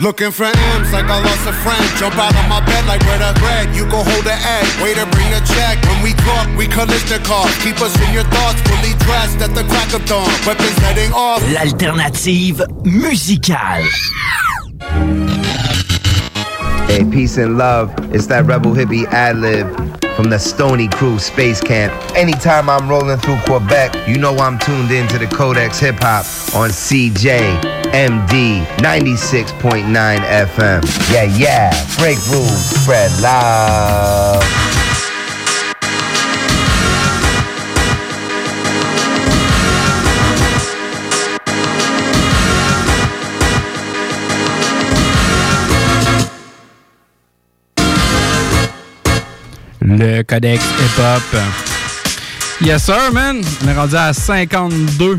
Looking for M's like I lost a friend. Jump out of my bed like where the bread. You go hold the egg. Waiter, bring the check. When we talk, we car. Keep us in your thoughts, fully dressed at the crack of dawn. Weapons heading off. L'alternative musicale. Hey, peace and love. It's that rebel hippie ad lib from the Stony Crew Space Camp. Anytime I'm rolling through Quebec, you know I'm tuned into the Codex Hip Hop on CJ. MD 96.9 FM. Yeah, yeah. Break rules, spread love. Le Codex Hip Hop. Yes, sir, man. On est rendu à 52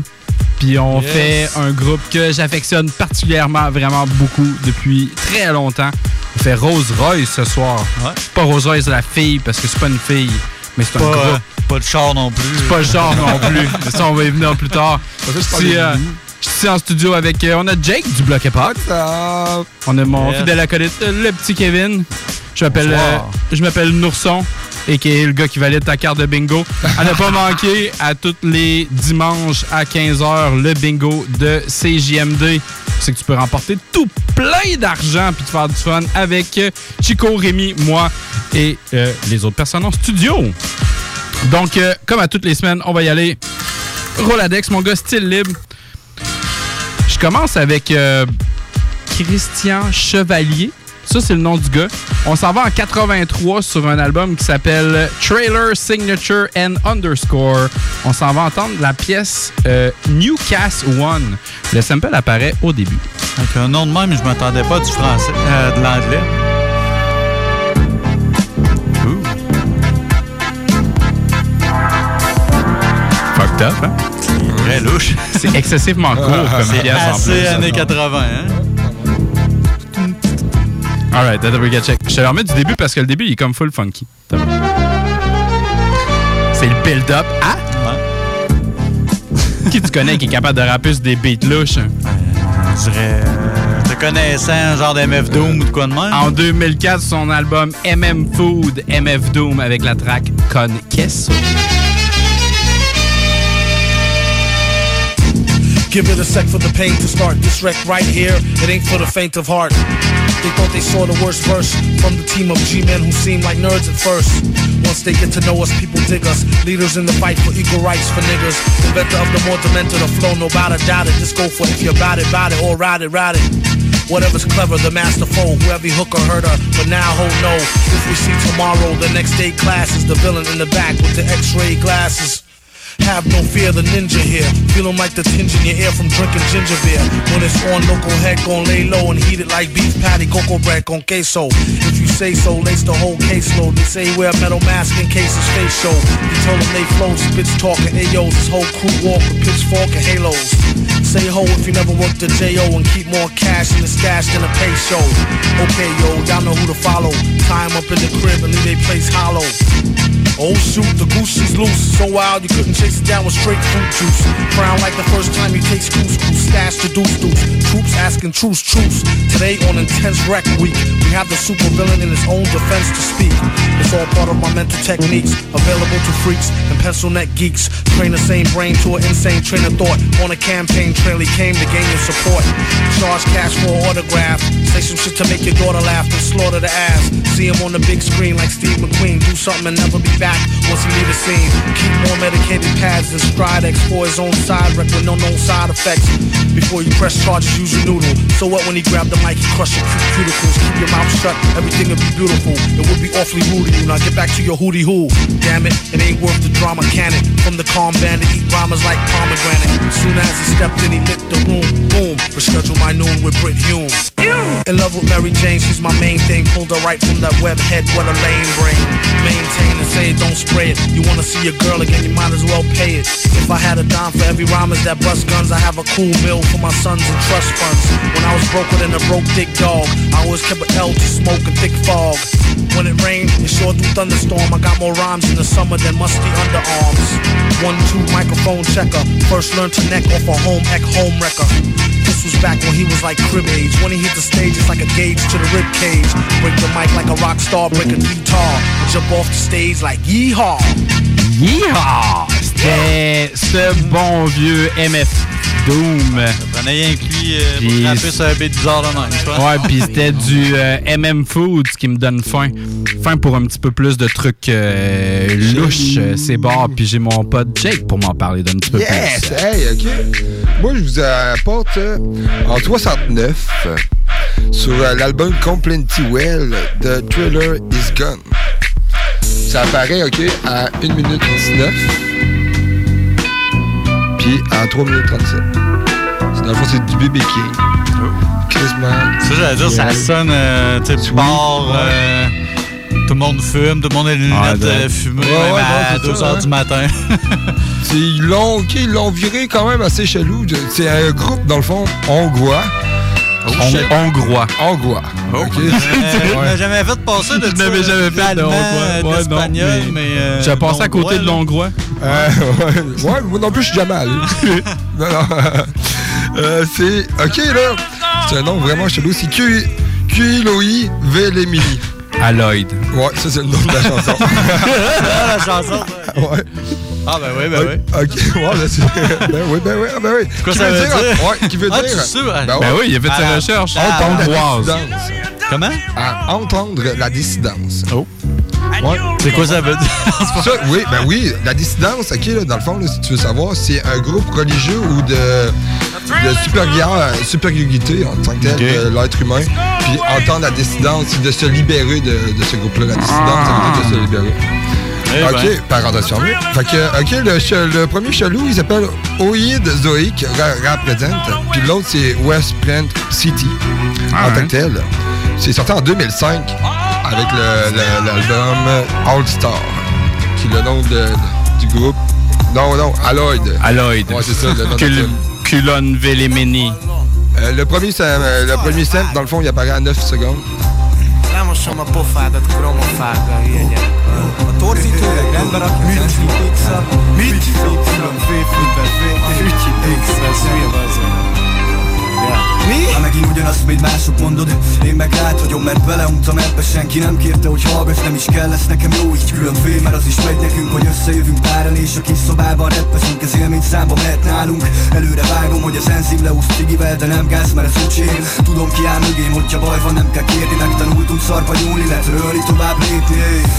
puis on fait un groupe que j'affectionne particulièrement, vraiment beaucoup, depuis très longtemps. On fait Rose Royce ce soir. Pas Rose Royce la fille, parce que c'est pas une fille, mais c'est un groupe. Pas de char non plus. C'est pas le char non plus. ça, on va y venir plus tard. Euh, je suis en studio avec. Euh, on a Jake du Bloc Epoch. On a mon fidèle acolyte, le petit Kevin. Je m'appelle, euh, je m'appelle Nourson et qui est le gars qui valide ta carte de bingo. À ne pas manquer à tous les dimanches à 15h le bingo de CJMD. C'est que tu peux remporter tout plein d'argent puis te faire du fun avec Chico, Rémi, moi et euh, les autres personnes en studio. Donc, euh, comme à toutes les semaines, on va y aller. Roladex, mon gars, style libre. Je commence avec euh, Christian Chevalier. Ça, c'est le nom du gars. On s'en va en 83 sur un album qui s'appelle Trailer Signature and Underscore. On s'en va entendre la pièce euh, Newcast One. Le sample apparaît au début. Avec un nom de même, je m'attendais pas du français, euh, de l'anglais. Fucked up, hein? C'est très louche. C'est excessivement court comme pièce. C'est années 80, hein? Alright, we get check. Je te le remets du début parce que le début, il est comme full funky. C'est le build-up à. qui tu connais qui est capable de rapper sur des beats louches? Euh, je dirais. Euh, te connaissant, genre d'MF Doom ou de quoi de même? En 2004, son album MM Food, MF Doom avec la track Con Queso. Give it a sec for the pain to start. This wreck right here, it ain't for the faint of heart. They thought they saw the worst verse from the team of G-men who seem like nerds at first. Once they get to know us, people dig us. Leaders in the fight for equal rights for niggas. Inventor of the more demented, the flow, no doubt doubt it. Just go for it if you're about it, about it, or ride it, ride it. Whatever's clever, the masterful, whoever hook or hurt her. But now, hold no. If we see tomorrow, the next day class is the villain in the back with the x-ray glasses. Have no fear, the ninja here. Feeling like the tinge in your ear from drinking ginger beer. When it's on, local head gon' lay low and heat it like beef patty, cocoa bread con queso. If you say so, lace the whole caseload. They say wear metal mask in case his face show. You tell them they flow, spits talking AOs. This whole crew walk with pitchfork and halos. Say ho if you never worked a J.O. and keep more cash in the stash than a pay show. Okay, yo, y'all know who to follow. Time up in the crib and leave they place hollow. Oh shoot, the goose she's loose. So wild you couldn't chase it down with straight fruit juice. Crown like the first time you taste couscous. Stash the deuce deuce. Troops asking truce truce. Today on intense wreck week, we have the super villain in his own defense to speak. It's all part of my mental techniques, available to freaks pencil neck geeks. Train the same brain to an insane train of thought. On a campaign trail he came to gain your support. Charge cash for an autograph. Say some shit to make your daughter laugh and slaughter the ass. See him on the big screen like Steve McQueen. Do something and never be back once he leave the scene. Keep more medicated pads than Stridex for his own side wreck with no known side effects. Before you press charges, use your noodle. So what when he grab the mic, he crush your cuticles. Keep your mouth shut, everything will be beautiful. It would be awfully rude of you. Now get back to your hootie hoo. Damn it, it ain't worth the drama, can it? From the calm band to eat rhymes like pomegranate. Soon as he stepped in, he lit the room. Boom, reschedule my noon with Brit Hume. In love with Mary Jane, she's my main thing. Pulled her right from that web head, what a lame brain. Maintain and say it, don't spray it. You wanna see your girl again, you might as well pay it. If I had a dime for every rhymers that bust guns, I have a cool bill for my sons and trust funds. When I was broker than a broke dick dog. I always kept an L to smoke and thick fog. When it rained, it sure do thunderstorm. I got more rhymes in the summer than musty One, two, microphone checker. First learned to neck off a home ec home wrecker. This was back when he was like crib age. When he hit the stage, it's like a gauge to the rib cage. Break the mic like a rock star, break a guitar. Jump off the stage like yeehaw. Yeehaw! C'était ce bon vieux MF Doom. On a rien que lui euh, pour Puis- frapper sur un beat bizarre de même, je pense. Ouais, puis c'était du euh, MM Foods qui me donne faim. Faim pour un petit peu plus de trucs euh, louches, euh, c'est bars. Puis j'ai mon pote Jake pour m'en parler d'un petit peu Yes! plus. Hey, OK. Moi, je vous apporte euh, en 69 euh, sur euh, l'album Complenty Well de Thriller Is Gone. Ça apparaît, OK, à 1 minute 19. Puis en 3 minutes 37. C'est- Dans le fond, c'est du BB King. Quasiment. Ça, j'allais dire, ça sonne, euh, tu sais, bar, euh, tout le monde fume, tout le monde a Ah, lunettes ouais. euh, fumées, Ouais, ouais, à non, c'est 2 ça, h hein. du matin. L'ont, ils l'ont viré quand même assez chelou. C'est un groupe, dans le fond, hongrois. On- hongrois. Hongrois. OK? Euh, Ouais. Jamais fait passer de Je n'avais jamais fait de hongrois. Ouais, non, d'espagnol, mais mais... euh, J'ai passé à côté de l'hongrois. Euh, ouais, ouais, moi non plus, je suis jamais allé. non, non. Euh, c'est. Ok, là. C'est un nom vraiment chelou. C'est Q- Kuiloi Velemini. Alloyd. Ouais, ça, c'est le nom de la chanson. Ah, la chanson. ouais. Ah, ben oui, ben oui. Ok, ouais, c'est. Ben oui, ben oui, ah, ben oui. quoi Qui ça veut dire? Ouais, qui veut Ah, dire? tu? Ben, Ben ouais. oui, il a fait ses Ah, recherches. ah, Entendre la dissidence. Comment? À entendre la dissidence. Oh. Ouais. C'est quoi ça veut dire? Ça, oui, ben oui, la dissidence, ok, là, dans le fond, là, si tu veux savoir, c'est un groupe religieux ou de, de supérieur, supériorité en tant que tel, de l'être humain. Puis entendre la dissidence, de se libérer de, de ce groupe-là. La dissidence, ça veut dire de se libérer. Eh ok, ben. parenthèse fermée. Fait que, ok, le, le premier chelou, il s'appelle Oïd Ra- Represent. Puis l'autre, c'est West Plant City, Ah en tant ouais. que tel. C'est sorti en 2005 avec le- le- l'album All Star, qui est le nom de- du groupe. Non, non, Alloyd. Alloyd. Ouais, c'est ça, le nom de. Culon. Euh, le premier, ça- euh, le premier sample, dans le fond, il apparaît à 9 secondes. Mi? Ha megint ugyanazt, mint mások mondod Én meg rád vagyom, mert beleuntam ebbe Senki nem kérte, hogy hallgass, nem is kell lesz nekem jó Így külön fél, mert az is megy nekünk Hogy összejövünk páran és a kis szobában reppezünk Ez élmény számba mehet nálunk Előre vágom, hogy az enzim leúsz cigivel De nem gáz, mert ez öcsém Tudom ki áll mögém, hogyha baj van, nem kell kérni Megtanultunk szarba nyúlni, letörölni, tovább lépni.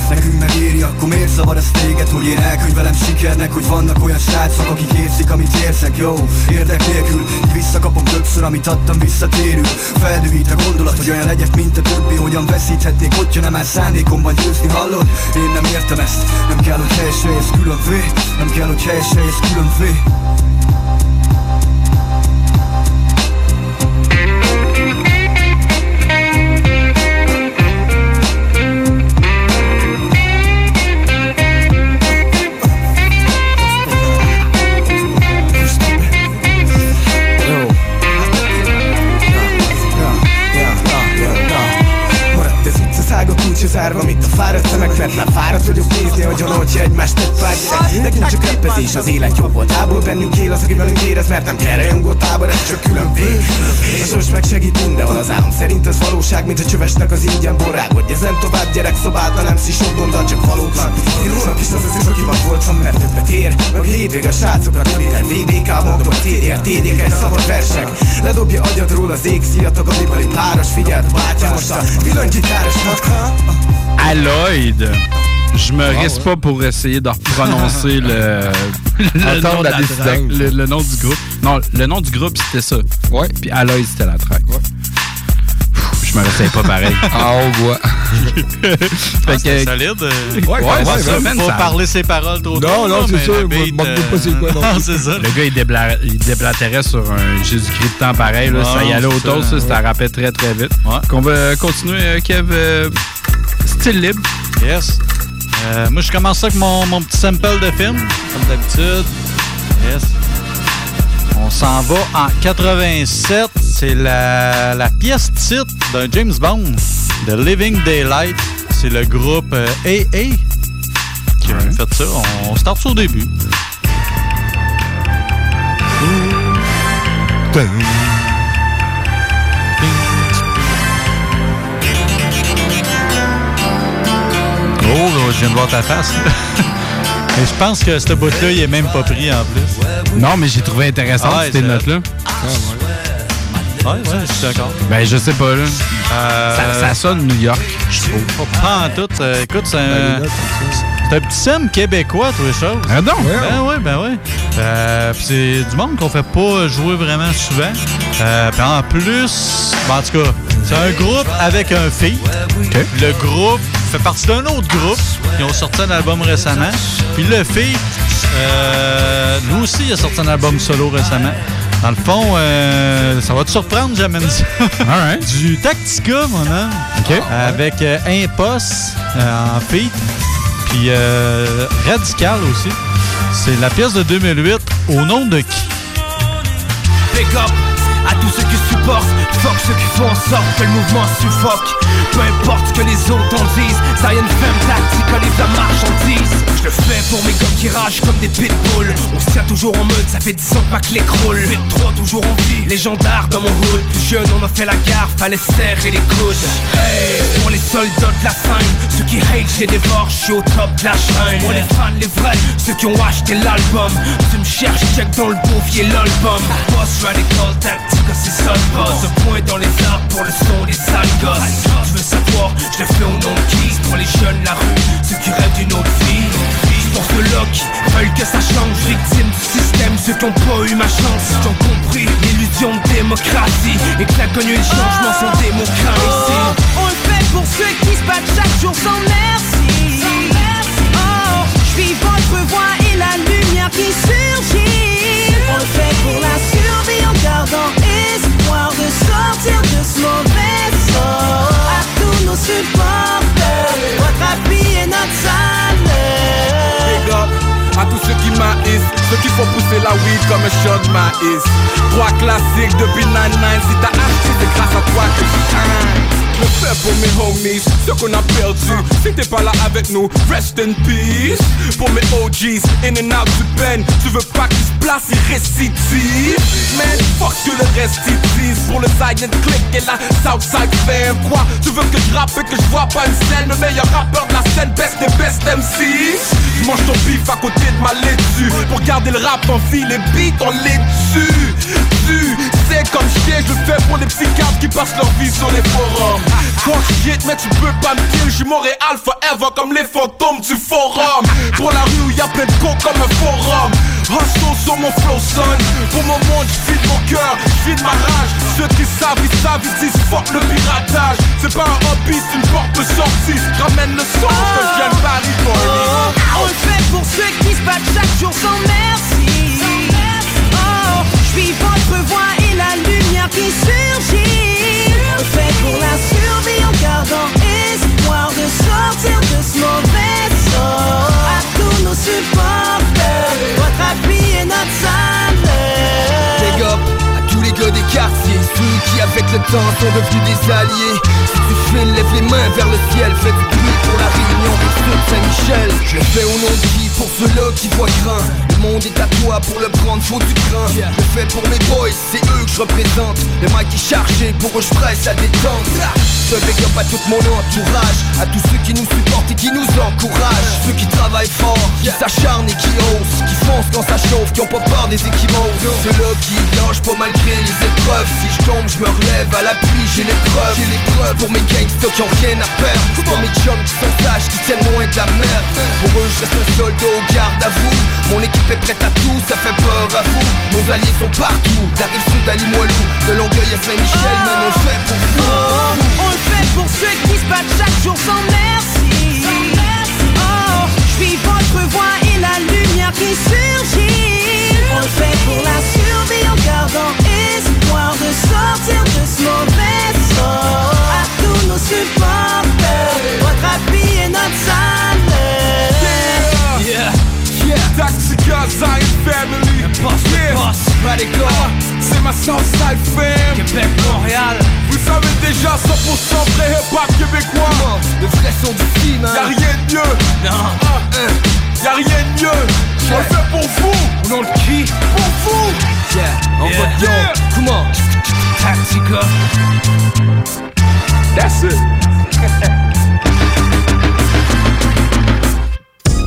Nekünk megéri, akkor miért zavar ez téged Hogy én elkönyvelem sikernek, hogy vannak olyan srácok Akik érzik, amit érzek, jó Érdek nélkül, visszakapom többször, amit adtam visszatérül Feldühít a gondolat, hogy olyan legyek, mint a többi. Hogyan veszíthetnék, hogyha nem áll szándékomban győzni, hallod? Én nem értem ezt, nem kell, hogy helyes ez külön vé Nem kell, hogy helyes ez külön vé zárva, mint a fáradt szemek Mert már fáradt vagyok nézni, hogy hogyha egymást tett pár Nekünk csak reppezés, az élet jobb volt Ából bennünk él az, aki velünk érez Mert nem kell rajongó tábor, ez csak külön vég A sors meg segít mindenhol az álom Szerint ez valóság, mint a csövesnek az ingyen borrágod Ezen tovább gyerek szobát, nem szisok gondol, csak valótlan Én rólam is az az is, aki mag voltam, mert többet ér. Meg a hétvég a srácokat, röviden VDK, magdol, TDR, TDK, egy szabad versek. Ledobja agyadról az ég, szia tagadibali páros Figyeld, bátya most a villanygyitárosnak Alloyd. Je me risque pas pour essayer de prononcer le, le, nom de la la dissidence. track, le, le nom du groupe. Non, le nom du groupe, c'était ça. Ouais. Puis Alloyd, c'était la track. Ouais. Je me réessaye pas pareil. Hongrois. fait C'est que, solide. euh. Ouais, ouais, ouais, c'est ça, ouais. man, Faut ça- parler ses paroles trop Non, tôt, non, c'est mais ça, je pas c'est quoi non c'est ça. le gars, il, débla- il déblatérait sur un Jésus-Christ de temps pareil. Là, Ah, ça y allait au dos, ça, ça, ça rappait très, très vite. Ouais. Qu'on va continuer, euh, Kev. euh, style libre. Yes. Euh, moi, je commence ça avec mon, mon petit sample de film, comme d'habitude. Yes. On s'en va en 87. c'est la, la pièce titre d'un James Bond, The Living Daylight. C'est le groupe euh, AA qui a fait ça. On start ça au début. Oh, je viens de voir ta face. Mais je pense que ce bout-là, il est même pas pris en plus. Non, mais j'ai trouvé intéressant Ah ouais, cette note-là. Ouais, ouais, je suis d'accord. Ben, je sais pas, là. Euh, Ça, ça sonne New York, je trouve. Pas en tout. euh, écoute, c'est Ben, un, ça. c'est un petit sim québécois, tous les choses. Ah non? Ben oui, ben oui. Euh, c'est du monde qu'on fait pas jouer vraiment souvent. Euh, puis en plus, ben en tout cas, c'est un groupe avec un fille. Le groupe fait partie d'un autre groupe. Ils ont sorti un album récemment. Puis le fille, euh, lui aussi, il a sorti un album solo récemment. Dans le fond, euh, ça va te surprendre, j'amène ça. Du Tactica, mon homme. OK. Avec euh, Impost euh, en feat. Puis euh, Radical aussi. C'est la pièce de 2008 au nom de qui? Big up à tous ceux qui supportent, fuck ceux qui font en sorte que le mouvement suffoque. Peu importe ce que les autres en disent, ça est une femme tactique, les la marchandise. Je le fais pour mes gars qui ragent comme des pitbulls. On se tient toujours en mode, ça fait 10 ans que ma clé roule. Vite 3 toujours en vie, légendaire dans mon hood. Plus jeune, on a fait la gare, fallait serrer les coudes. Pour les soldats de la scène, ceux qui hate, j'ai dévore, je suis au top de la chaîne. Pour les fans, les vrais, ceux qui ont acheté l'album. Tu me cherches, check dans le bouffier l'album. Boss radical tactique, c'est ça le boss. Un point dans les arbres pour le son des sales gosses. Tu veux savoir, je le fais au nom de qui? Pour les jeunes, la rue, ceux qui rêvent d'une autre vie. Pour ceux-là qui veulent que ça change, victimes du système, ceux qui ont pas eu ma chance, qui ont compris l'illusion de démocratie et que la connu les changements sont démocrates ici. On le fait pour ceux qui se battent chaque jour sans merci. Oh, je vis votre voix et la lumière qui surgit. On fait pour la survie en gardant espoir de sortir de ce mauvais sort. À tous nos supporters, votre appui est notre salaire. À tous ceux qui maïs, ceux qui font pousser la weed comme un shot de maïs. Trois classiques depuis 99, si t'as acheté, c'est grâce à toi que. Je le fais pour mes homies, ceux qu'on a perdus. Si t'es pas là avec nous, rest in peace. Pour mes OGs, in and out du pen, tu veux pas qu'ils se placent, ils récitivent. Man, fuck que le reste ils. Pour le Silent Click et la Southside fam. Quoi, tu veux que je rappe et que je vois pas une scène? Le meilleur rappeur de la scène, best des best MC. Mange ton bif à côté de ma laitue. Pour garder le rap en vie, les beats on les dessus. Tu sais comme chien, je fais pour les psychiatres qui passent leur vie sur les forums. Talk shit, mais tu peux pas me kill. J'suis Montréal forever comme les fantômes du forum. Pour la rue où y a plein de cons comme un forum. Hustle sur mon flow son. Pour mon monde, j'vide mon cœur, j'vide ma rage. Ceux qui savent, ils savent, ils disent fuck le piratage. C'est pas un hobby, c'est une porte de sortie. Ramène le son, je deviens Paris Police. On le fait pour ceux qui se battent chaque jour sans merci. Oh, je vis votre voix et la lumière qui surgit. Fait pour la survie en gardant espoir de sortir de ce mauvais sort. À tous nos supporters, votre appui est notre salaire. Quartiers, ceux qui avec le temps sont devenus des alliés. Si tu files, lève les mains vers le ciel, fais du bruit pour la réunion de Saint-Michel. Je fais au nom de qui? Pour ceux-là qui voient grand. Le monde est à toi pour le prendre, faut du cran. Je fais pour mes boys, c'est eux que je représente. Le mic est chargé, pour eux je presse à détente. Je big up à tout mon entourage, à tous ceux qui nous supportent et qui nous encouragent. Ceux qui travaillent fort, qui s'acharnent et qui osent, qui foncent quand ça chauffe, qui ont pas peur des équimaux. Ceux-là qui lâchent pas malgré les. Si je tombe, je me relève à l'appui, j'ai les preuves. J'ai les preuves pour mes gangsters qui ont rien à perdre. Pour mes chums qui sont sages, qui tiennent loin de la merde. Pour eux, je reste un soldat au garde à vous. Mon équipe est prête à tout, ça fait peur à vous. Nos alliés sont partout, d'Arrive Sud à Limoilou, de Longueuil à Saint-Michel, mais on le fait pour vous. On le fait pour ceux qui se battent chaque jour sans merci. Oh, je vis votre voix et la lumière qui surgit. On le fait pour la survie en gardant espoir de sortir de ce mauvais sort. À tous nos supporters, votre appui est notre salaire. Yeah, yeah, Tactica, Zion family. Boss, yeah. boss. Pas c'est ma Southside fam Québec, Montréal. Vous savez déjà 100% vrai hip-hop québécois. Le vrai son du man Y'a rien de mieux. Non. Ah, Y'a rien de mieux. On le fait pour vous Au nom de qui Pour vous Yeah, on yeah. va dire Yeah. Comment Tactica That's it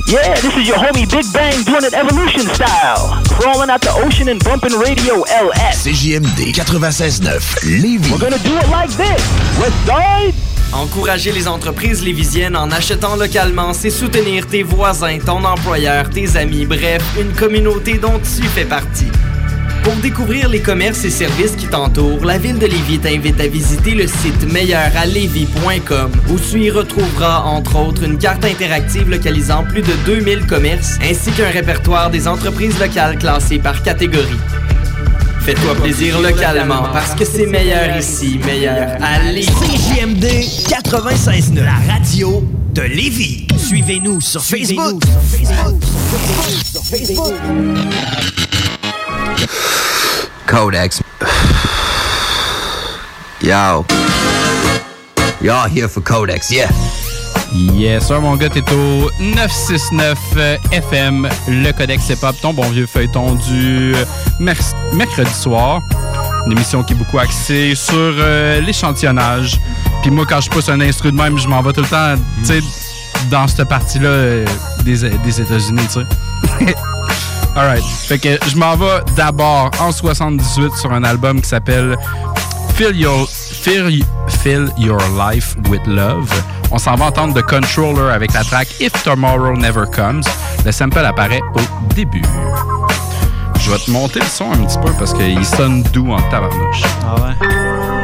Yeah, this is your homie Big Bang doing it evolution style. Crawling out the ocean and bumping radio LS. CJMD 96.9 Lévis. We're gonna do it like this. Side. Encourager les entreprises lévisiennes en achetant localement, c'est soutenir tes voisins, ton employeur, tes amis, bref, une communauté dont tu fais partie. Pour découvrir les commerces et services qui t'entourent, la ville de Lévis t'invite à visiter le site meilleuralevis.com où tu y retrouveras entre autres une carte interactive localisant plus de 2000 commerces ainsi qu'un répertoire des entreprises locales classées par catégorie. Fais-toi plaisir localement parce que c'est meilleur ici, meilleur à Lévis. CJMD 96.9 La radio de Lévis. Suivez-nous sur Facebook. Codex. Yo. Y'all here for Codex, yeah. Yes, sir, mon gars, t'es au 969 euh, FM, le Codex Hip Hop, ton bon vieux feuilleton du euh, mer- mercredi soir. Une émission qui est beaucoup axée sur euh, l'échantillonnage. Puis moi, quand je pousse un instru de même, je m'en vais tout le temps, tu sais, dans cette partie-là euh, des, des États-Unis, tu sais. Alright. Fait que je m'en vais d'abord en 78 sur un album qui s'appelle Fill Your, Fill, Fill Your Life with Love. On s'en va entendre The Controller avec la track If Tomorrow Never Comes. Le sample apparaît au début. Je vais te monter le son un petit peu parce qu'il sonne doux en tabarnouche. Ah ouais?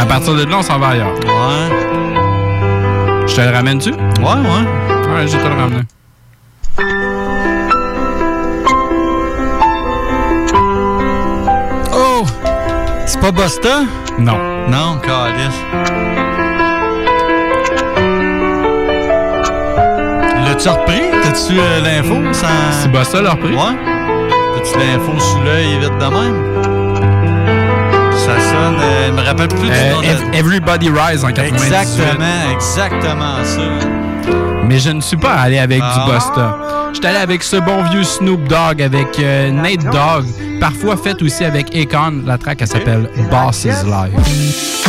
À partir de là, on s'en va ailleurs. Ouais. Je te le ramène-tu? Ouais, ouais. Ouais, je te le ramener. Oh! C'est pas Busta? Non. Non, calice. L'as-tu repris? T'as-tu euh, l'info? Sans... C'est Busta leur prix? Ouais. T'as-tu l'info sous l'œil vite de même? Euh, je me rappelle plus du Euh, nom de- Ev- Everybody Rise en 98. Exactement, exactement ça. Mais je ne suis pas allé avec Ah. du Busta. Je suis allé avec ce bon vieux Snoop Dogg, avec euh, Nate Dogg, parfois fait aussi avec Akon. La track, elle s'appelle Boss is Life.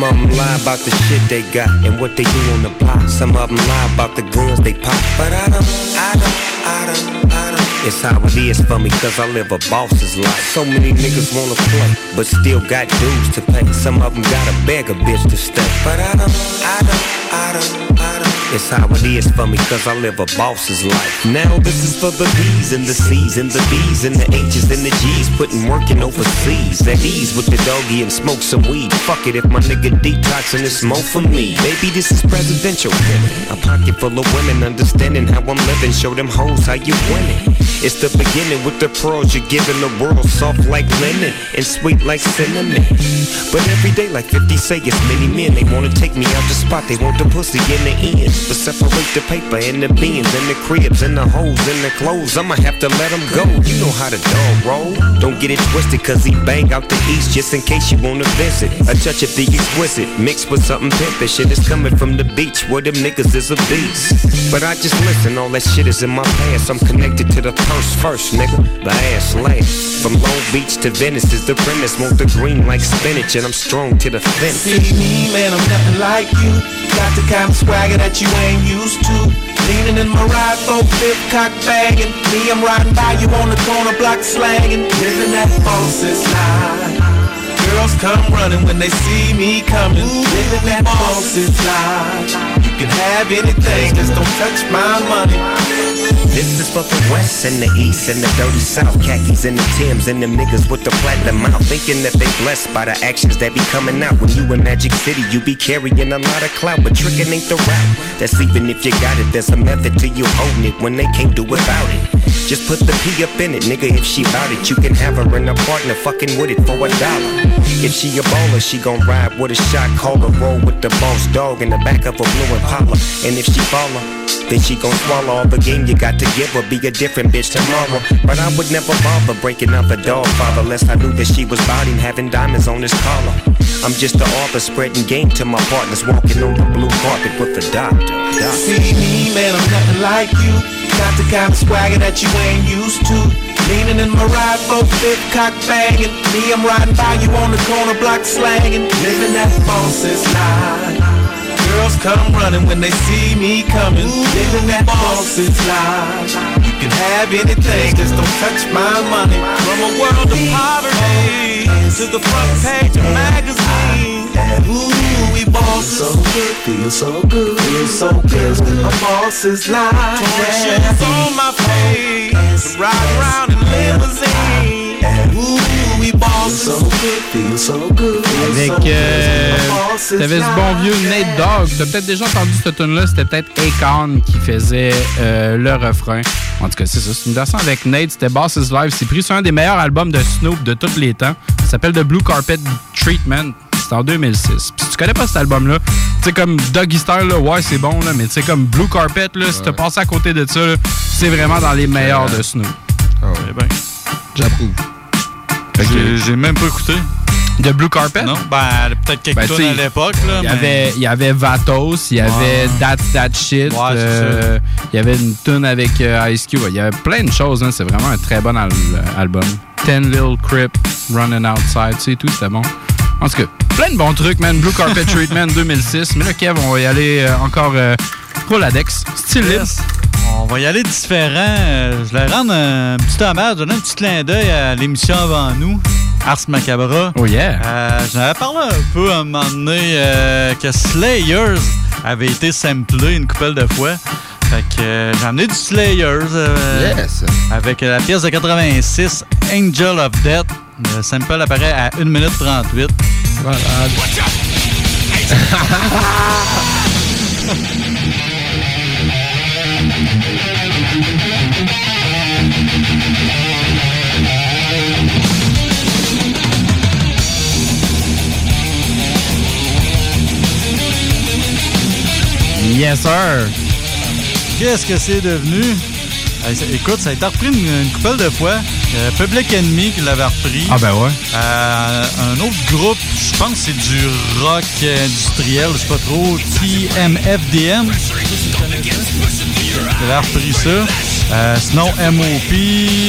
Some of them lie about the shit they got and what they do on the block. Some of them lie about the guns they pop. But I don't, I don't, I don't, I don't. It's how it is for me, cause I live a boss's life. So many niggas wanna play, but still got dues to pay. Some of them gotta beg a bitch to stay. But I don't, I don't, I don't, I don't. It's how it is for me, cause I live a boss's life. Now this is for the B's and the C's and the B's and the H's and the G's. Putting working overseas. At ease with the doggy and smoke some weed. Fuck it if my nigga detoxing it's more for me. Baby, this is presidential. A pocket full of women understanding how I'm living. Show them hoes how you winning. It's the beginning with the pearls you're giving the world. Soft like linen and sweet like cinnamon. But every day, like 50 say, it's many men. They wanna take me out the spot. They want the pussy in the end. But separate the paper and the beans and the cribs and the hoes and the clothes. I'ma have to let them go. You know how the dog roll. Don't get it twisted, cause he bang out the east just in case you wanna visit. A touch of the exquisite mixed with something pimpish. Shit is coming from the beach where them niggas is a beast. But I just listen, all that shit is in my past. I'm connected to the purse first, nigga. The ass last. From Long Beach to Venice is the premise. Want the green like spinach, and I'm strong to the fence. See me, man, I'm nothing like you. Got the kind of swagger that you ain't used to. Leaning in my ride, four fifth cock bagging. Me, I'm riding by you on the corner block slanging. Living that boss's life. Girls come running when they see me coming. Living that boss's life. You can have anything, just don't touch my money. This is for the west and the east and the dirty south. Khakis and the Tims and them niggas with the platinum mouth. Thinking that they blessed by the actions that be coming out. When you in Magic City, you be carrying a lot of clout. But tricking ain't the route. That's even if you got it. There's a method to you holding it when they can't do without it. Just put the P up in it, nigga. If she bout it, you can have her and a partner fucking with it for a dollar. If she a baller, she gon' ride with a shot, call her roll with the boss dog in the back of a blue Impala. And if she follow, then she gon' swallow all the game you got to give her. Be a different bitch tomorrow. But I would never bother breaking up a dog father, unless I knew that she was him having diamonds on his collar. I'm just the author spreading game to my partners, walking on the blue carpet with the doctor. doctor. See me, man, I'm nothing like you. Got the kind of swagger that you ain't used to. Leaning in my ride, both fit, cock banging. Me, I'm riding by you on the corner block slanging. Living that boss's life. Girls come running when they see me coming. Living that boss's life. You can have anything, just don't touch my money. From a world of poverty to the front page of magazine. Ooh, we bosses. So good, feel so good, feel so good. A boss's life. Shoes on my face, ride around in limousine. Ooh, we bosses. So good, feel so good. Avec. Euh, T'avais ce bon vieux Nate Dogg. T'as peut-être déjà entendu cette tune-là. C'était peut-être Akon qui faisait euh, le refrain. En tout cas, c'est ça. C'est une version avec Nate. C'était Boss's Live. C'est pris sur un des meilleurs albums de Snoop de tous les temps. Ça s'appelle The Blue Carpet Treatment. C'est en 2006. Puis si tu connais pas cet album-là, tu sais, comme Doggy Style, là, ouais, c'est bon, là, mais tu sais, comme Blue Carpet, là, si t'as passé à côté de ça, c'est vraiment dans les meilleurs de Snoop. Ah ouais. ben, J'approuve. J'ai- même pas écouté. De Blue Carpet? Non, ben peut-être quelques Ben, sais, à l'époque. Il y, mais- avait, il y avait Vatos, il y avait Ouais. That's That Shit, Ouais, c'est euh, il y avait une tune avec euh, Ice Cube. Il y avait plein de choses. hein. C'est vraiment un très bon al- album. Ten Little Crip, Running Outside, tu sais, tout, c'était bon. En tout cas, plein de bons trucs, man. Blue Carpet Treatment 2006. Mais là, Kev, on va y aller euh, encore Roladex. Style libre. Yes. On va y aller différent. Euh, Je vais rendre un petit hommage, donner un petit clin d'œil à l'émission avant nous, Ars Macabra. Oh yeah! Euh, J'en avais parlé un peu à un moment donné euh, que Slayers avait été samplé une couple de fois. Fait que euh, j'ai amené du Slayers Yes. avec la pièce de 86, Angel of Death. Le sample apparaît à 1 minute 38. Voilà. Yes, sir! Qu'est-ce que c'est devenu? Écoute, ça a été repris une, une couple de fois. Euh, Public Enemy qui l'avait repris. Ah ben ouais. Euh, un autre groupe, je pense que c'est du rock industriel, je sais pas trop, TMFDM. Il avait repris ça. Euh, sinon, MOP.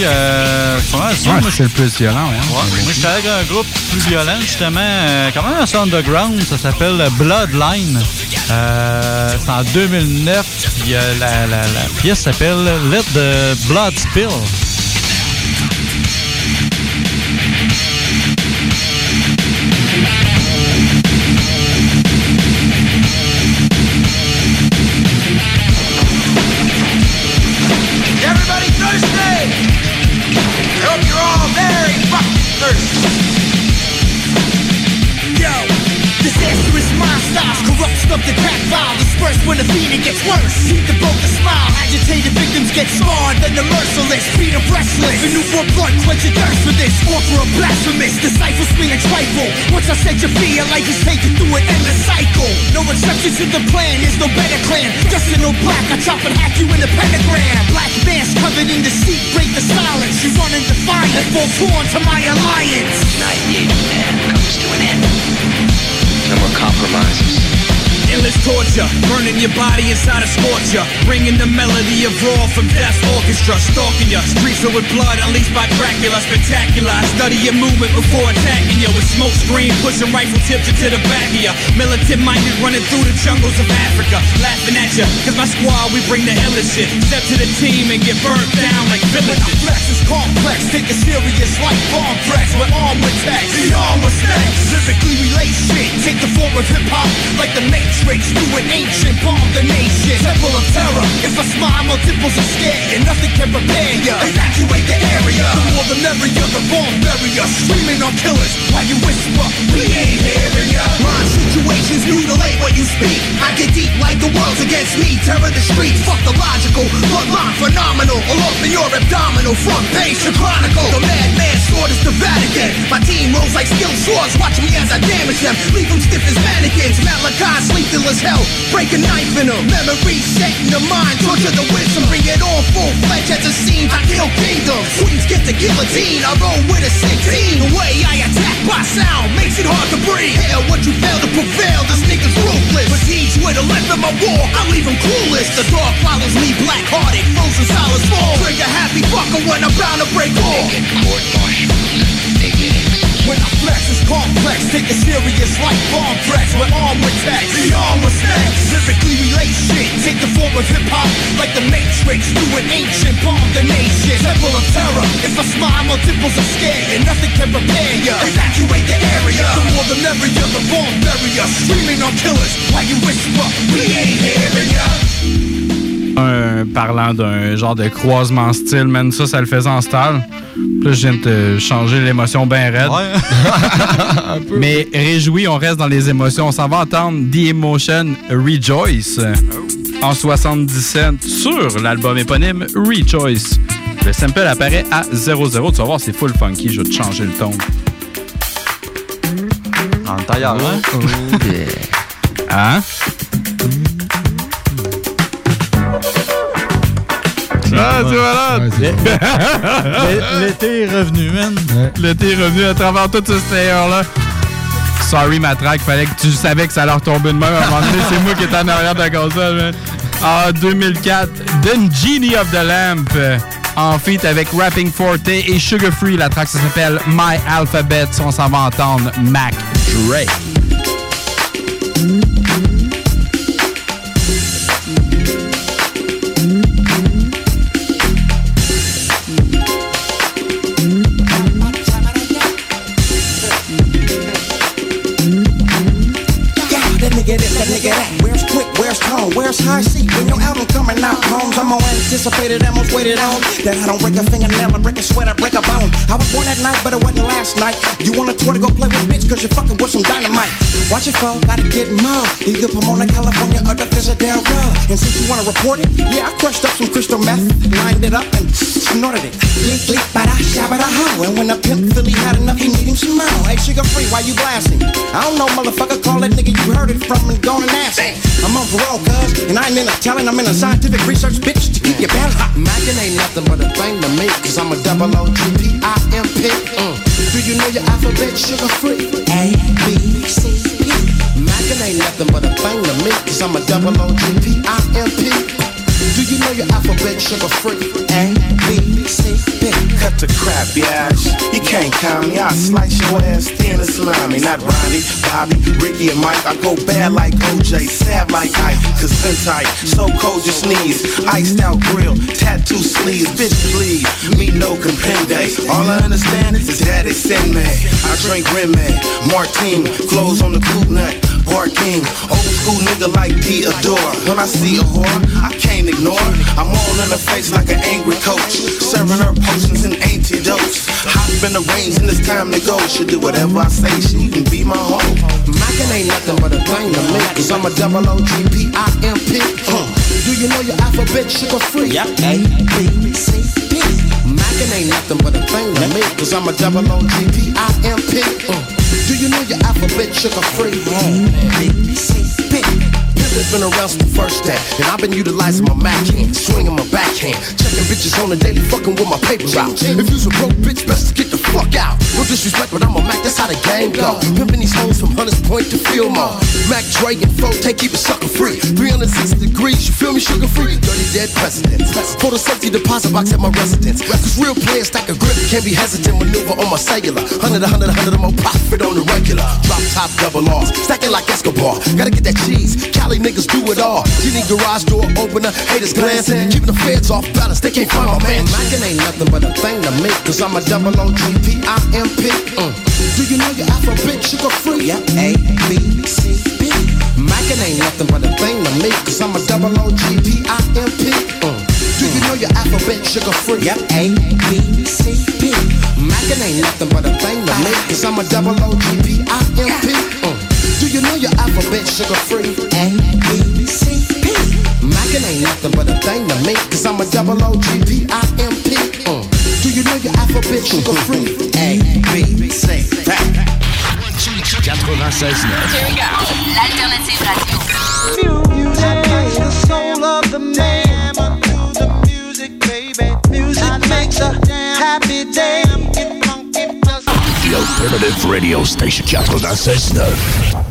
Euh, c'est. Ouais, Moi, c'est le plus violent. Ouais, moi, j'étais avec un groupe plus violent, justement, euh, quand même assez underground, ça s'appelle Bloodline. Euh, c'est en 2009, puis la, la- la pièce s'appelle Let the Blood Spill. Worse. Keep the broken smile. Agitated victims get scarred. Then the merciless beat them restless. The newborn blood quench your thirst for this. Offer a blasphemous. Disciple swing a trifle. Once I set your free, your life is taken through an endless cycle. No exception to the plan. There's no better clan. Just in all black, I chop and hack you in a pentagram. Black bands covered in deceit. Break the silence. You run in defiance. Fall torn to my alliance. Naive man comes to an end. No more compromises. Endless torture, burning your body inside a scorcher. Bringing the melody of raw from death's orchestra. Stalking ya, streets filled with blood unleashed by Dracula. Spectacular, I study your movement before attacking ya. With smoke screen, pushing rifle tips into the back of ya. Militant minded running through the jungles of Africa. Laughing at ya, cause my squad, we bring the illest shit. Step to the team and get burnt down like villages. Flex is complex, take it serious like bomb threats with arm attacks. The arm attacks, lyrically relay shit, take the form of hip hop like the Matrix, do an ancient bomb the nation. Temple of terror, if I smile, multiples of scare you. Nothing can prepare you. Evacuate the area. The more the merrier, the bomb barrier. Screaming on killers while you whisper, we ain't hearing ya. Mind situations mutilate what you speak. I get deep like the world's against me. Terror the streets, fuck the logical. Bloodline phenomenal. All up in your abdominal. Front page to chronicle. The madman sword is the Vatican. My team rolls like steel swords. Watch me as I damage them. Leave them stiff as mannequins. Malachi lethal as hell. Break a knife in them. Memory set in the mind. Torture the wisdom. Bring it all full fledged as it seems. I kill kingdoms. Queens get the guillotine. I roll with a 16. The way I attack by sound makes it hard to breathe. Hell, what you fail to prevail. This nigga's ruthless. Teach with a left in my war. I leave him clueless. The dark follows me black hearted. Frozen solid small. Trigger happy fucker when I'm bound to break off. When I flex, it's complex. Take it serious like bomb threats. When arm with text, the arm was next. Lyrically relate shit. Take the form of hip hop like the Matrix. Do an ancient bomb the nation. Temple of terror. If I smile, multiples are scared. And nothing can prepare ya. Evacuate the area. The more the merrier, the bomb barrier. Screaming on killers while you whisper, we ain't hearing ya. un parlant d'un genre de croisement style, man, ça, ça le faisait en style. Là, je viens de te changer l'émotion bien raide. Mais réjoui, on reste dans les émotions. On s'en va entendre The Emotion Rejoice en 77 sur l'album éponyme Rejoice. Le sample apparaît à 0-0. Tu vas voir, c'est full funky. Je vais te changer le ton. En tailleur, hein? Hein? Ah, tu vois là! L'été est revenu, man. L'été est revenu à travers tout ce slayer-là. Sorry, ma track, fallait que tu savais que ça allait retomber de même. À un moment donné, c'est moi qui étais en arrière de la console, man. En 2004, The Genie of the Lamp. euh, En feat avec Rapping Forte et Sugar Free. La track, ça s'appelle My Alphabet. On s'en va entendre Mac Dre. guitar shaking, no album Album coming out, homes, I'm more anticipated and most waited on. That I don't break a fingernail, I break a sweat, I break a bone. I was born that night, but it wasn't last night. You want a tour to go play with bitch, cause you're fucking with some dynamite. Watch it fall, gotta get more. Either Pomona, California, or the Fisher Road. And since you wanna report it, yeah, I crushed up some crystal meth, lined it up, and snorted it. Leak, leak, bada, shabada, ho. And when the pimp Philly had enough, he need him some more. Hey, sugar free, why you blasting? I don't know, motherfucker, call that nigga you heard it from and gone and ask. I'm on parole, cuz, and I ain't in a talent, I'm in a scientific research, bitch, to keep your balance. Mackin' ain't nothing but a thing to me, cause I'm a double O G P I M P. Mm. Do you know your alphabet sugar free? A, B, C, P. Mackin' ain't nothing but a thing to me, cause I'm a double O G P I M P. Do you know your alphabet sugar free? A, B, C, P. Cut the crap, yeah. You can't count me. I'll slice your ass thin and slimy. Not Ronnie, Bobby, Ricky, and Mike. I go bad like OJ, sad like Ike. Cause tight, so cold you sneeze. Iced out grill, tattoo sleeves. Bitch, please, me no compende. All I understand is that it's send me. I drink Remy, Martine, clothes on the cool nut. Barking, old school nigga like Theodore. When I see a whore, I can't ignore. I'm all in her face like an angry coach. Serving her potions and antidotes. Hop in the range and it's time to go. She'll do whatever I say, she can be my hoe. Mackin' ain't nothing but a thing to me, cause I'm a double O G P I M P. Huh. Do you know your alphabet sugar free? Yep. A, B, C, D. Mackin' ain't nothing but a thing to me, cause I'm a double O G P I M P. Uh. Do you know your alphabet sugar free? A, Pimpin's been around since the first day, and I've been utilizing my Mac hand, swinging my backhand, checking bitches on the daily, fucking with my paper route. If you's a broke bitch, best to get the fuck out. No disrespect, but I'm a Mac, that's how the game go. Pimpin' these hoes from Hunters Point to Fillmore. Mac Dre and Fro, take keep it sucker free. 360 degrees, you feel me, sugar free? 30 dead presidents. For the safety deposit box at my residence. Cause real players stack a grip, can't be hesitant, maneuver on my cellular. 100, 100, 100 more profit on the regular. Drop top double R's, stacking like Escobar. Gotta get that cheese, Cali niggas do it all. You need garage door opener, haters glancing, keeping the feds off balance, they can't find my man. Mackin' ain't nothing but a thing to me, cause I'm a double O G P I M P. Mm. Do you know your alphabet sugar free? Yeah, A, B, C, B. Mackin' ain't nothing but a thing to me, cause I'm a double O G P I M P. Mm. Do you know your alphabet sugar free? Yep, A, B, C, P. Mackin' ain't nothing but a thing to me, cause I'm a double O G P I M P. Uh. Do you know your alphabet sugar free? A, B, C, P. Mackin' ain't nothing but a thing to me, cause I'm a double O G P I M P. Uh. Do you know your alphabet sugar free? A, B, C, P. 96.9. Here we go. L'alternative radio. Music makes the soul of the man. The music, baby. Music makes a happy day. The Alternative Radio Station 96.9.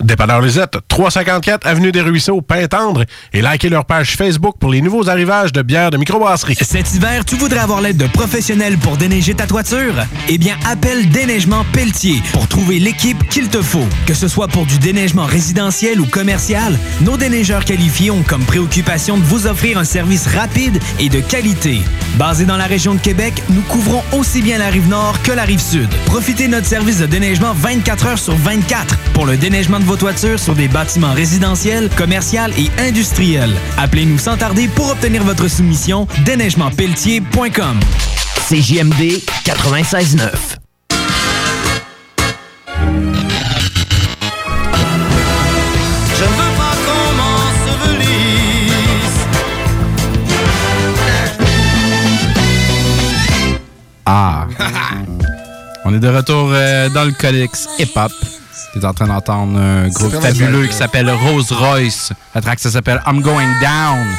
Dépanneur Lisette, 354 Avenue des Ruisseaux, Pintendre, et likez leur page Facebook pour les nouveaux arrivages de bières de microbrasserie. Cet hiver, tu voudrais avoir l'aide de professionnels pour déneiger ta toiture? Eh bien, appelle Déneigement Pelletier pour trouver l'équipe qu'il te faut. Que ce soit pour du déneigement résidentiel ou commercial, nos déneigeurs qualifiés ont comme préoccupation de vous offrir un service rapide et de qualité. Basé dans la région de Québec, nous couvrons aussi bien la rive nord que la rive sud. Profitez de notre service de déneigement 24 heures sur 24 pour le déneigement de vos toitures sur des bâtiments résidentiels, commerciaux et industriels. Appelez-nous sans tarder pour obtenir votre soumission déneigementpelletier.com. CJMD 96.9. Je ne veux pas qu'on m'ensevelisse. Ah. On est de retour euh, dans le codex hip-hop. Tu es en train d'entendre un groupe fabuleux qui s'appelle Rose Royce. La track, ça s'appelle I'm Going Down.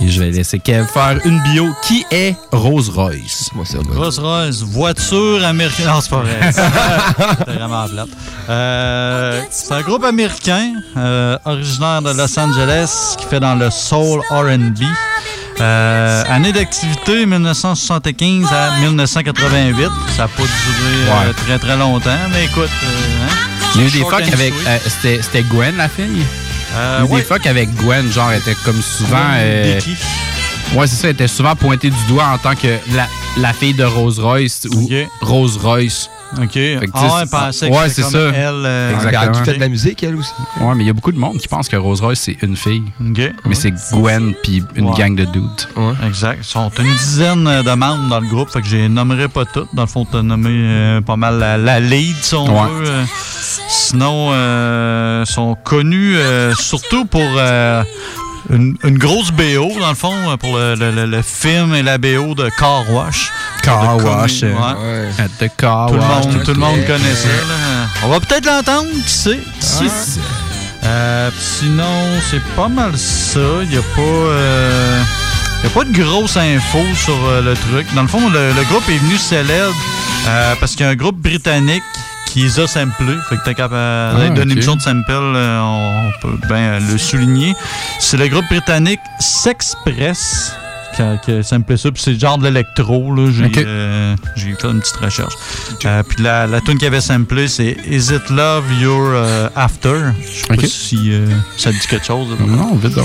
Et je vais laisser Kev faire une bio. Qui est Rose Royce? Rolls Royce, voiture américaine. Non, c'est pas vrai. C'est vraiment plate. Euh, c'est un groupe américain, euh, originaire de Los Angeles, qui fait dans le soul RB. Euh, année d'activité 1975 à 1988. Ça n'a pas duré euh, Ouais. très très longtemps, mais écoute. euh, hein, Il y a eu des short fucks and avec. sweet. euh, C'était c'était Gwen, la fille? Euh, Il y a eu ouais. des fucks avec Gwen, genre, elle était comme souvent. Euh, ouais, c'est ça, elle était souvent pointée du doigt en tant que la, la fille de Rose Royce ou Rose Royce. OK. Ah ouais, elle pensait ouais, c'est comme ça. elle, euh, Exactement. Elle a fait de la musique, elle aussi. Ouais, mais il y a beaucoup de monde qui pense que Rose Royce, c'est une fille. OK. Mais c'est Gwen puis une Ouais. gang de dudes. Exact. Ils sont une dizaine euh, de membres dans le groupe, fait que je les nommerai pas toutes. Dans le fond, tu as nommé euh, pas mal la, la lead, si on Ouais. veut. euh. Sinon, euh, sont connus euh, surtout pour euh, une, une grosse BO, dans le fond, euh, pour le, le- le- le film et la BO de Car Wash. Car De Wash. Euh, ouais. De Car Tout le Wash. monde, tout le monde connaît ça. là. On va peut-être l'entendre, qui sait. Qui sait. Euh, puis sinon, c'est pas mal ça. Il n'y a pas. euh, y a pas de grosses infos sur euh, le truc. Dans le fond, le, le groupe est venu célèbre euh, parce qu'il y a un groupe britannique qui les a samplés. Fait que t'es capable Ah, d'une ok. émission de sample, euh, on, on peut bien euh, le souligner. C'est le groupe britannique Sexpress qui a, qui a samplé ça. Puis c'est le genre de l'électro. là. J'ai euh, fait une petite recherche. Euh, puis la, la tune qu'il avait samplé, c'est Is It Love You're euh, After? Je sais pas si euh, ça dit quelque chose. là. Non, vite.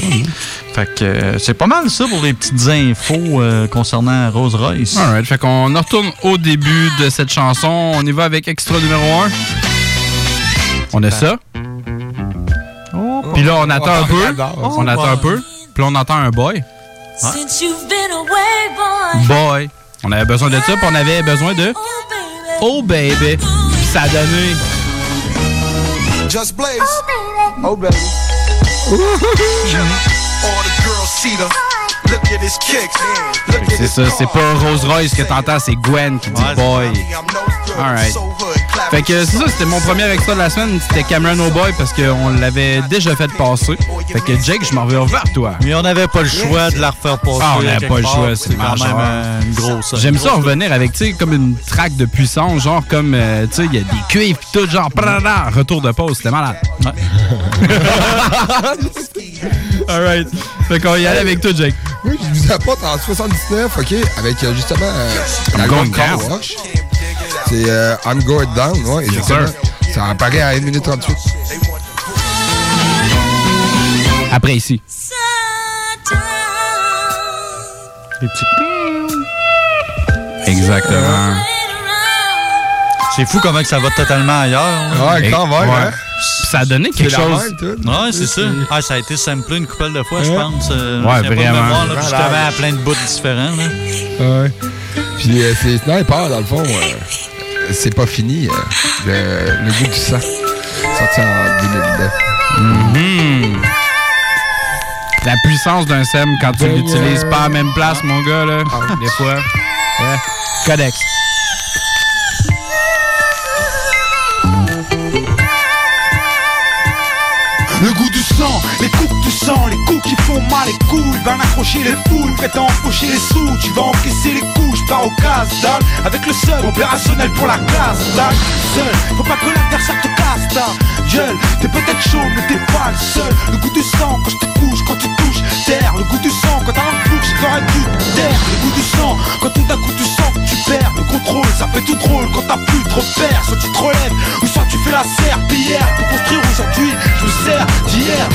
Fait que c'est pas mal ça pour les petites infos concernant Rose Royce. Alright, fait qu'on retourne au début de cette chanson. On y va avec extra numéro 1. On a ça. Puis là, on attend un peu. On attend un peu. Puis là, on entend un boy. Since you've been away, boy. Boy. On avait besoin de ça, puis on avait besoin de Oh baby. Puis ça a donné. Just Blaze. Oh, baby. All the girls see the look his kicks. C'est ça, c'est pas Rose Royce que t'entends, c'est Gwen qui dit boy. Alright. Fait que c'est ça, c'était mon premier extra de la semaine, c'était Cameron O'Boy parce qu'on l'avait déjà fait passer. Fait que Jake, je m'en vais vers toi. Mais on n'avait pas le choix de la refaire passer. Ah, on n'avait pas le choix, c'est quand même euh, une grosse. J'aime ça revenir avec, tu sais, comme une traque de puissance, genre comme, euh, tu sais, il y a des cuivres pis tout, genre, brrrra, retour de pause, c'était malade. Alright. Fait qu'on y allait avec toi, Jake. Oui, je vous apporte en 79, OK, avec euh, justement euh, Down. Wash. C'est euh, I'm Going Down, ouais, exactement. Ça apparaît à 1 minute 38. Après ici. Les petits Exactement. C'est fou comment que ça va totalement ailleurs. hein. Ouais, quand même, hein. Puis ça a donné quelque chose. Ouais, c'est ça. Ah, ça a été samplé une couple de fois, je Ouais. pense. euh, Ouais, je me souviens pas de vraiment. mémoire, là. Justement, à plein de bouts différents. Là. Ouais. Puis euh, c'est Sniper, dans le fond, euh, c'est pas fini. euh, le, le goût du sang, sorti en 2009. Mhm. La puissance d'un SEM quand tu Ben, l'utilises pas à la même place, mon gars, là. Des fois. Ouais. Codex. Les coups que tu sens, les coups qui font mal, les couilles, ben accrocher les poules, prêt à empocher les sous, tu vas encaisser les coups, je pars au casse dalle, avec le seul opérationnel pour la classe dalle, seul, faut pas que l'adversaire te casse ta gueule, t'es peut-être chaud mais t'es pas le seul, le goût du sang quand je te couche, quand tu touches terre, le goût du sang quand t'as un bouche, t'aurais dû te taire, le goût du sang quand tout d'un coup tu sens que tu perds. Le contrôle, ça fait tout drôle quand t'as plus de repères, soit tu te relèves, ou soit tu fais la serpillière. Pour construire aujourd'hui, je me sers d'hier,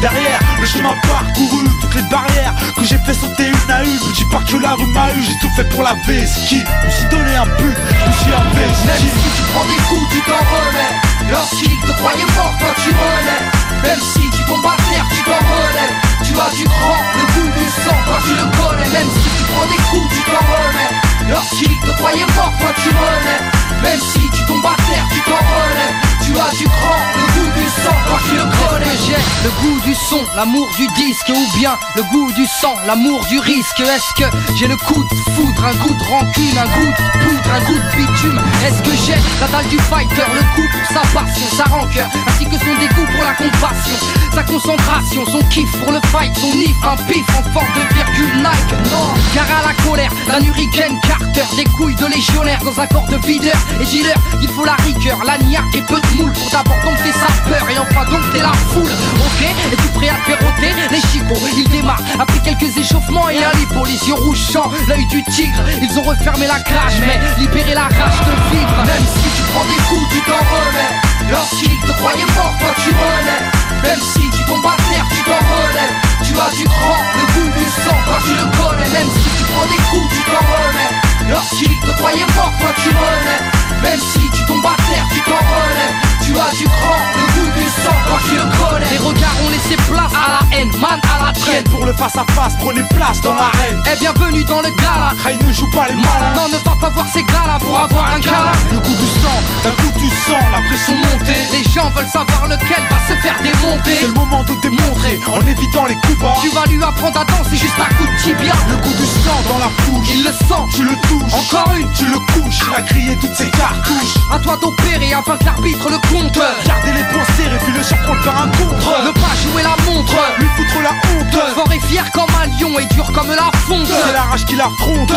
derrière le chemin parcouru, toutes les barrières que j'ai fait sauter une à une, dis pas que la rue m'a eu, j'ai tout fait pour la vesquille, je me suis donné un but, je me suis investi. Même si tu prends des coups, tu t'en remets. Lorsqu'il te croyait mort, toi tu relèves. Même si tu tombes à terre, tu t'en relèves. Tu as du cran, le goût du sang, toi tu le connais. Même si tu prends des coups, tu t'en remets. Lorsqu'il te croyait mort, toi tu relèves. Même si tu tombes à terre, tu t'en relèves. Tu as du cran, le goût du sang, toi tu le connais. J'ai le goût du son, l'amour du disque Ou bien le goût du sang, l'amour du risque Est-ce que j'ai le coup de foudre, un goût de rancune, un goût de poudre, un goût de bitume. Est-ce que j'ai la dalle du fighter, le goût pour sa passion, sa rancœur Ainsi que son dégoût pour la compassion Sa concentration, son kiff pour le fight Son if, un pif en forme de virgule Nike. Non, car à la colère d'un hurricane Carter Des couilles de légionnaire dans un corps de videur Et dealer, il faut la rigueur, la niaque et peu de moule Pour d'abord dompter sa peur et enfin dompter la foule. Ok, es-tu prêt à faire les chicots? Ils démarrent après quelques échauffements et un lipo Les yeux rouges l'œil du tigre Ils ont refermé la cage mais libéré la rage de vivre Même si tu prends des coups, tu t'en remets. Lorsqu'il te croyait mort, toi tu relèves. Même si tu tombes à terre, tu t'en relèves. Tu as du cran, le goût du sang, toi tu le connais. Même si tu prends des coups, tu t'en remets. Lorsqu'il te croyait mort, toi tu relèves. Même si tu tombes à terre, tu t'en relèves. Tu as du cran, le goût du sang, toi tu le connais. Les regards ont laissé place à la haine, man à la traîne Pour le face à face, prenez place dans l'arène. Et bienvenue dans le gala Ray ne joue pas les malins. Non, ne va pas voir ces gars là pour avoir un câlin Le goût du sang, d'un coup tu sens la pression monter. Les gens veulent savoir lequel va se faire démonter C'est le moment de démontrer en évitant les coups bas. Tu vas lui apprendre à danser juste un coup de tibia Le goût du sang dans la bouche. Il le sent, Tu le touches. Encore une. Tu le couches. Il a grillé toutes ses cartouches. à toi d'opérer afin que l'arbitre le compte Gardez les poings serrés puis le surprendre par un contre. Ne pas jouer la montre Lui foutre la honte. Fort et fier comme un lion et dur comme la fonte C'est la rage qui l'affronte.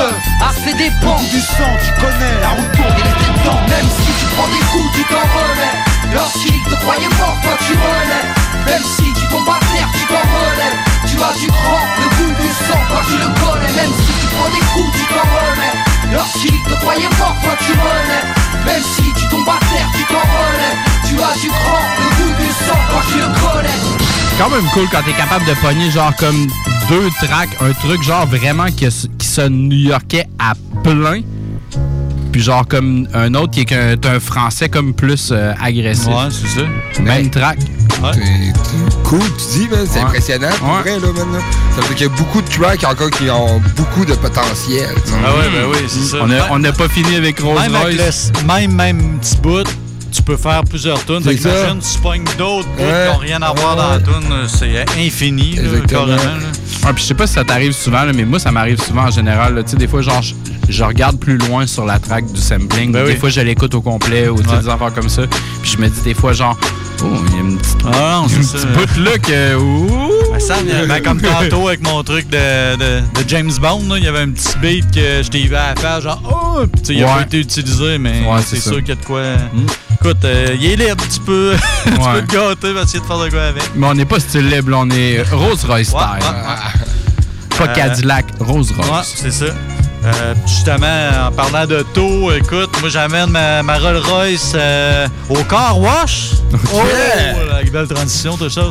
Le pans goût du sang, tu connais. La route tourne, il est temps. Même si tu prends des coups, tu t'en remets. Lorsqu'il te croyait mort, toi tu relèves. Même si tu tombes à terre, tu t'en relèves. Tu as du cran, le goût du sang, toi tu le connais. Même si tu prends des coups, tu t'en remets. Lorsqu'il te croyait mort, toi tu relèves. Même si tu tombes à terre, tu t'en relèves. Tu as du cran, le goût du sang, toi tu le connais. quand même cool quand t'es capable de pogner genre comme deux tracks, un truc genre vraiment qui, qui sonne new-yorkais à plein. Puis genre comme un autre qui est un français comme plus euh, agressif. Ouais, c'est ça. Même track. C'est c'est cool, tu dis, c'est Ouais. impressionnant. Pour Ouais. vrai, là, là. Ça veut dire qu'il y a beaucoup de tracks encore qui ont beaucoup de potentiel. Ah ouais, ben oui, c'est ça. On n'a pas fini avec Rose même Royce. Avec le, même, même petit bout, tu peux faire plusieurs tunes. Fait C'est que ça. imagine, tu pognes d'autres bouts Ouais. qui n'ont rien à voir Ouais. dans la tune. C'est infini, là, carrément. là. Ouais, puis je sais pas si ça t'arrive souvent, là, mais moi, ça m'arrive souvent en général. là. Tu sais, des fois, genre, je, je regarde plus loin sur la track du sampling. Ben des oui. fois, je l'écoute au complet ou des affaires comme ça. Puis je me dis des fois, genre, oh, il y a une petite, Ah non, une c'est ça. petite bout là que. Ouh! Ben, ça, ben, comme tantôt avec mon truc de, de, de James Bond, il y avait un petit beat que je t'ai vu à faire, genre, oh! Puis, tu sais, il a pas été utilisé, mais Ouais, c'est sûr ça. qu'il y a de quoi. Écoute, euh, il est libre, tu peux, tu peux Ouais. te gâter, va essayer de faire de quoi avec. Mais on n'est pas style libre, on est Rose Royce Pas Euh, Cadillac, Rose Royce. Ouais, c'est ça. Euh, justement, en parlant de taux, écoute, moi j'amène ma, ma Rolls Royce euh, au car wash. Oh, la belle transition, tout ça.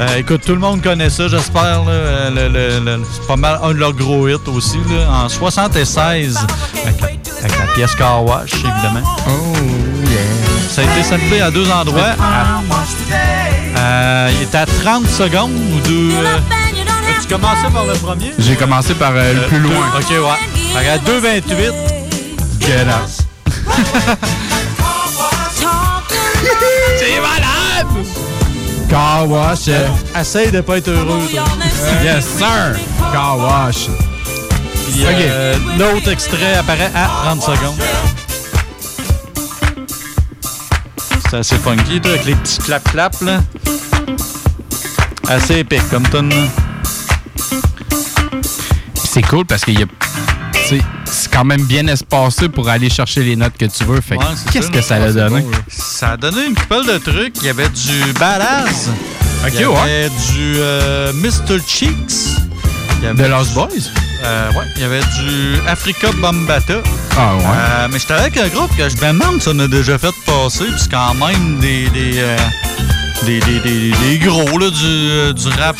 Euh, écoute, tout le monde connaît ça, j'espère. c'est pas mal un de leurs gros hits aussi. Là, en 76, avec la, avec la pièce car wash, évidemment. Oh. Ça a été samplé à deux endroits. À- euh, il était à 30 secondes ou deux. euh, tu commençais par le premier? J'ai commencé par euh, le Euh, plus deux- loin. OK, ouais. Fait qu'à 2,28, get out. C'est malade! Car wash. euh, Essaye de pas être heureux, toi. Yes, sir! Car wash. Puis, euh, l'autre extrait apparaît à 30 secondes. C'est assez funky, toi, avec les petits clap-clap, là. Assez épique, comme tonne. là. C'est cool parce qu'il y a. C'est quand même bien espacé pour aller chercher les notes que tu veux. Fait Ouais, qu'est-ce que ça a donné? bon, là. Ça a donné une couple de trucs. Il y avait du Badass. Ok, Il y ouais. avait du euh, Mr. Cheeks. Il y avait The Lost Boys? Euh, ouais, il y avait du Africa Bombata. Ah ouais. Euh, mais j'étais avec un groupe que je me demande si on a déjà fait passer, puis c'est quand même des. des euh, des, des, des, des gros là, du, du rap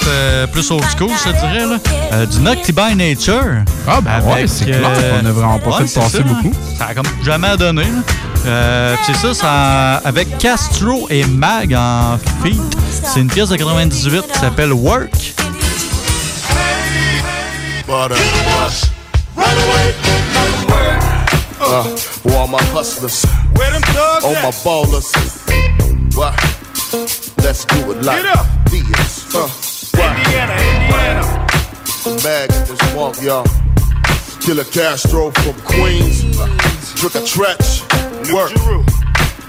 plus old school, je te dirais. Là. Du Nocty by Nature. Ah, ben ouais, c'est clair qu'on a vraiment pas fait c'est passer ça, beaucoup. Ça a comme jamais donné. c'est ça, ça, avec Castro et Mag en feat. C'est une pièce de 98 qui s'appelle Work. But, uh, run away. Uh, for all my hustlers, all my ballers. What? Let's do it like this. Uh, Indiana, Indiana. Mag this walk, y'all. Killer Castro from Queens. Trick or Tretch. Work.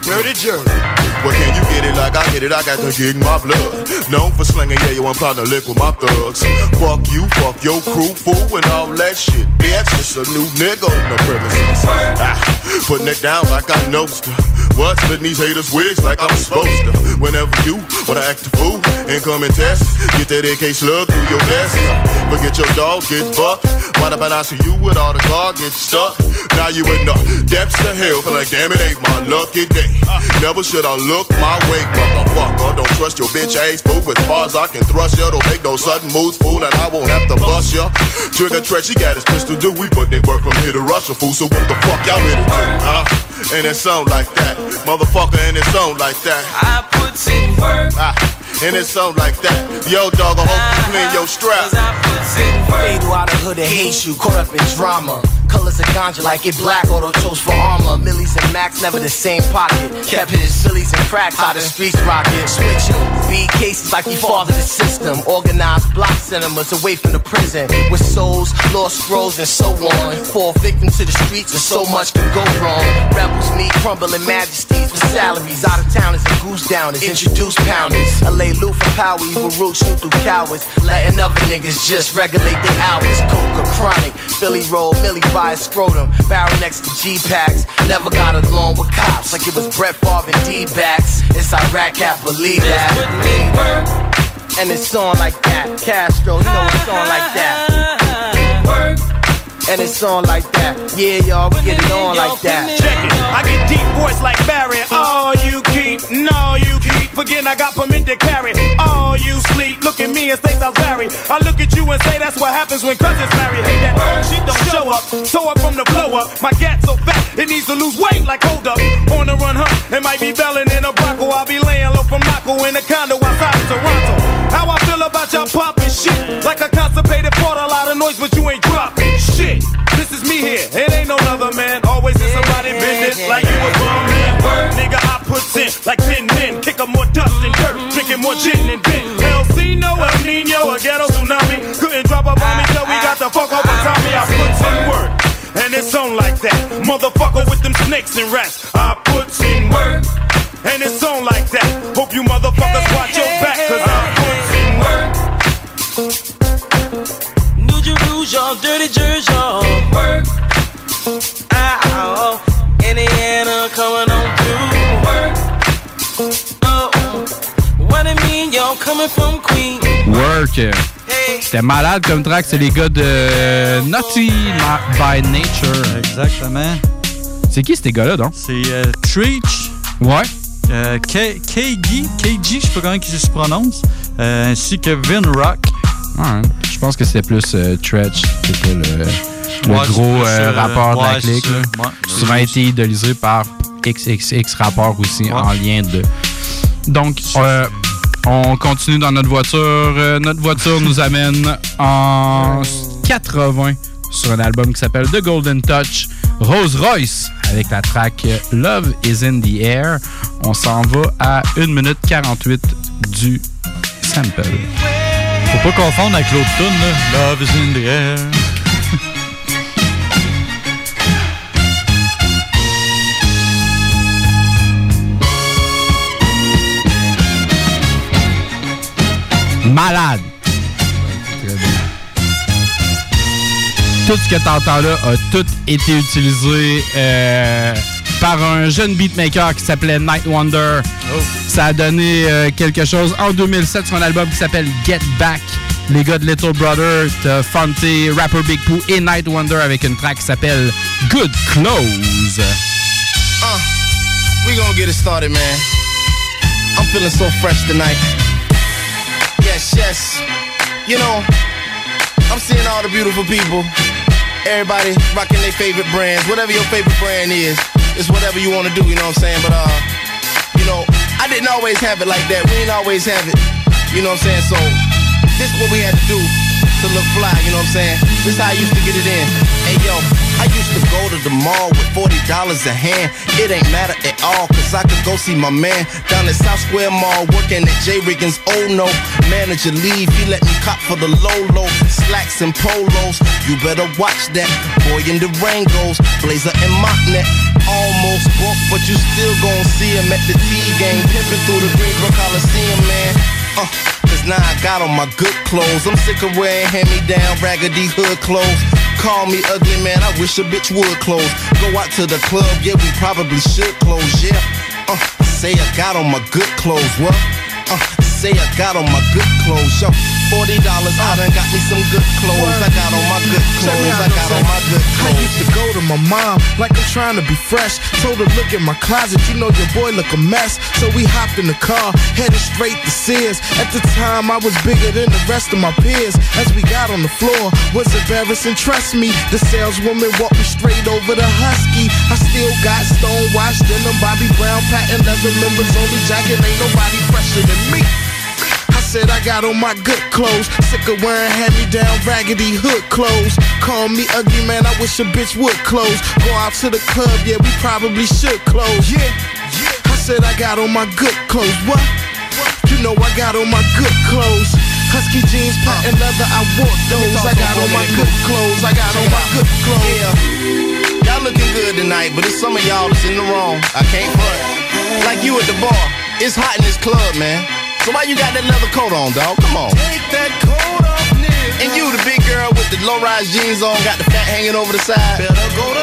Dirty Jerry. Well, can you get it like I get it? I got the gig my blood. Known for slinging, yeah, yo, I'm trying to lick with my thugs. Fuck you, fuck your crew, fool, and all that shit. Bitch, it's a new nigga on the premises. Ah, putting it down like I know to. What? Splitting these haters' wigs like I'm supposed to. Whenever you wanna act a fool and come and test, get that AK slug through your vest. Forget your dog, get bucked. Why the I see you with all the guard get stuck? Now you in the depths of hell, feel like damn it ain't my lucky day. Never should I look my way, motherfucker. Don't trust your bitch ass fool. As far as I can thrust ya, don't make no sudden moves, fool, and I won't have to bust ya. Trigger threat, she got his pistol, do we put they work from here to Russia, fool. So what the fuck y'all ready to do, huh? And it sound like that, motherfucker, and it sound like that. I put in work. Ah, and it sound like that. Yo, dog, I hope you clean your strap. Fatal out of hood and hates you, caught up in drama. Colors of ganja like it black, auto toast for armor. Millies and Max, never the same pocket. Kept his sillies and cracks out the streets rocket. Switch him, beat cases like he fathered the system. Organized block cinemas away from the prison. With souls, lost scrolls, and so on. Fall victim to the streets, and so much can go wrong. Rebels meet crumbling majesties with salaries. Out of towners and goose downers. Introduce pounders. LA loot for power, evil roots shoot through cowards. Letting other niggas just regulate their hours. Coca chronic, Philly roll, Millie by a scrotum. Barrel next to G packs. Never got along with cops like it was Brett Favre and D backs. It's Iraq, can't believe that. And it's on like that. Castro, you know it's on like that. And it's on like that. Yeah, y'all, we get it on like that. Check it. I get deep voice like Barry. All you keep, no, you keep forgetting I got permit to carry. I look at you and say that's what happens when cousins marry. Hey, that old shit don't show up. Throw up from the blow up. My gat so fat, it needs to lose weight like hold up. On the run, huh? It might be belling in a Bronco. I'll be laying low from Mako in a condo outside of Toronto. How I feel about y'all popping shit. Like a constipated port, a lot of noise, but you ain't dropping shit. This is me here, it ain't no other man. Always in somebody business like you a grown man. Nigga, I put in like ten men. Kick up more dust and dirt, drinking more gin and gin. El Cino, El Nino, a ghetto tsunami. Couldn't drop a bomb until we got the fuck of Tommy. I put in work. And it's on like that. Motherfucker with them snakes and rats. I put in work. And it's on like Work. C'était malade comme track, c'est les gars de Naughty Ma- by Nature. Exactement. C'est qui ces gars-là, donc? C'est euh, Treach. Ouais. Euh, K- KG, KG, je sais pas comment il se prononce. euh, ainsi que Vin Rock. Ouais, je pense que c'était plus euh, Tretch, c'était le, le Ouais, gros c'est euh, euh, rappeur de la ouais, clique. c'est. Ouais. Souvent été idolisé par XXX rappeurs aussi en lien de. Donc, euh, on continue dans notre voiture. Euh, notre voiture nous amène en 80 sur un album qui s'appelle The Golden Touch. Rose Royce avec la track Love is in the Air. On s'en va à 1 minute 48 du sample. Faut pas confondre avec l'autre tune. Love is in the air. Malade. Tout ce que tu entends là a tout été utilisé euh, par un jeune beatmaker qui s'appelait Night Wonder. Ça a donné euh, quelque chose en 2007 sur un album qui s'appelle Get Back. Les gars de Little Brother, Fonte, Rapper Big Pooh et Night Wonder avec une track qui s'appelle Good Clothes. Uh, we gonna get it started, man. I'm feeling so fresh tonight. Yes, yes. You know, I'm seeing all the beautiful people. Everybody rocking their favorite brands. Whatever your favorite brand is, it's whatever you wanna do, you know what I'm saying? But, uh, you know, I didn't always have it like that. We didn't always have it. You know what I'm saying? So, this is what we had to do to look fly, you know what I'm saying? This is how I used to get it in. Hey yo, I used to go to the mall with $40 a hand. It ain't matter at all, cause I could go see my man down at South Square Mall working at J. Riggins. Oh no, manager leave, he let me cop for the low low, slacks and polos. You better watch that. Boy in Durangos, blazer and mock net. Almost broke, but you still gon' see him at the T game, pimping through the Greensboro Coliseum, man. Uh, Cause now I got on my good clothes. I'm sick of wearing hand-me-down raggedy hood clothes. Call me ugly, man. I wish a bitch would close. Go out to the club, yeah, we probably should close, yeah. Uh, say I got on my good clothes, what? Uh, say I got on my good clothes, yo. Forty dollars, I done got me some good clothes. I got on my good clothes. I got on my good clothes. I used to go to my mom like I'm trying to be fresh. Told her, look in my closet, you know your boy look a mess. So we hopped in the car, headed straight to Sears. At the time, I was bigger than the rest of my peers. As we got on the floor, was embarrassing, trust me. The saleswoman walked me straight over the Husky. I still got stonewashed denim, Bobby Brown, patent leather members, only jacket, ain't nobody fresher than me. I said I got on my good clothes. Sick of wearing hand-me-down raggedy hood clothes. Call me ugly, man. I wish a bitch would close. Go out to the club, yeah, we probably should close. Yeah, yeah. I said I got on my good clothes. What? You know I got on my good clothes. Husky jeans, patent leather, uh. I wore those. I got on my good clothes. I got on my good clothes. Yeah. Y'all looking good tonight, but it's some of y'all that's in the wrong. I can't front. Like you at the bar. It's hot in this club, man. So why you got that leather coat on, dog? Come on. Take that coat off, nigga. And you, the big girl with the low-rise jeans on, got the fat hanging over the side. Better go to.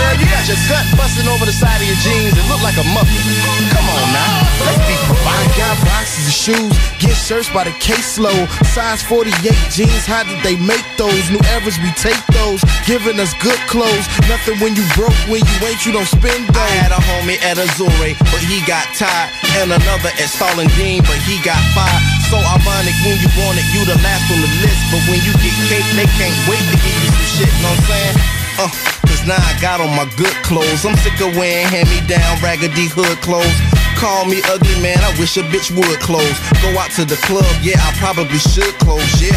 Girl, you got your gut busting over the side of your jeans. It look like a muffin. Come on now. Let's be I got boxes of shoes, get shirts by the caseload. Size 48 jeans, how did they make those? New eras, we take those. Giving us good clothes. Nothing when you broke, when you ain't, you don't spend those. I had a homie at Azure, but he got tired. And another at Stalin Dean, but he got fired. So ironic when you want it, you the last on the list. But when you get cake, they can't wait to give you some shit, know what I'm saying? Uh, cause now I got on my good clothes. I'm sick of wearing hand-me-down raggedy hood clothes. Call me ugly, man, I wish a bitch would close. Go out to the club, yeah, I probably should close, yeah.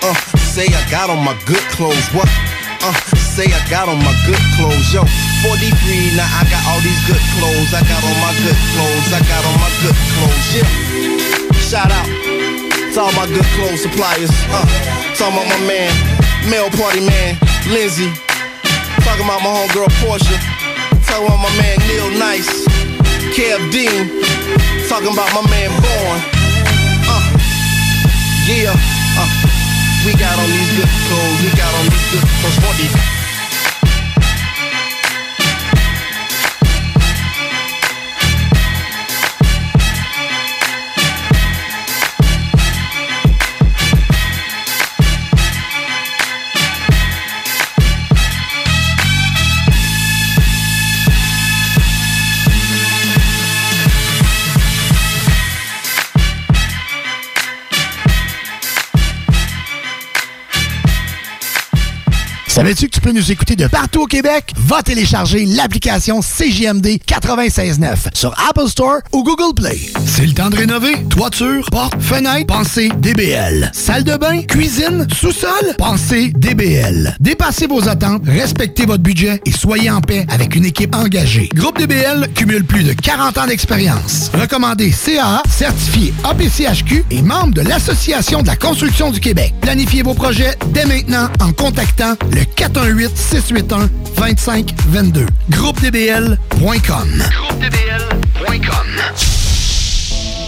Uh, say I got on my good clothes, what? Uh, say I got on my good clothes, yo. 43, now I got all these good clothes. I got on my good clothes. I got on my good clothes, yeah. Shout out to all my good clothes suppliers. Uh, talking about my man, male party man, Lindsay. Talking about my homegirl Portia. Talking about my man Neil Nice, Kev Dean. Talking about my man Born. Uh, yeah, uh, we got on these good clothes. We got on these good clothes Savais-tu que tu peux nous écouter de partout au Québec? Va télécharger l'application CJMD 96.9 sur Apple Store ou Google Play. C'est le temps de rénover. Toiture, porte, fenêtre, pensez DBL. Salle de bain, cuisine, sous-sol, pensez DBL. Dépassez vos attentes, respectez votre budget et soyez en paix avec une équipe engagée. Groupe DBL cumule plus de 40 ans d'expérience. Recommandé CAA, certifié APCHQ et membre de l'Association de la construction du Québec. Planifiez vos projets dès maintenant en contactant le 418-681-2522. GroupeDBL.com. GroupeDBL.com.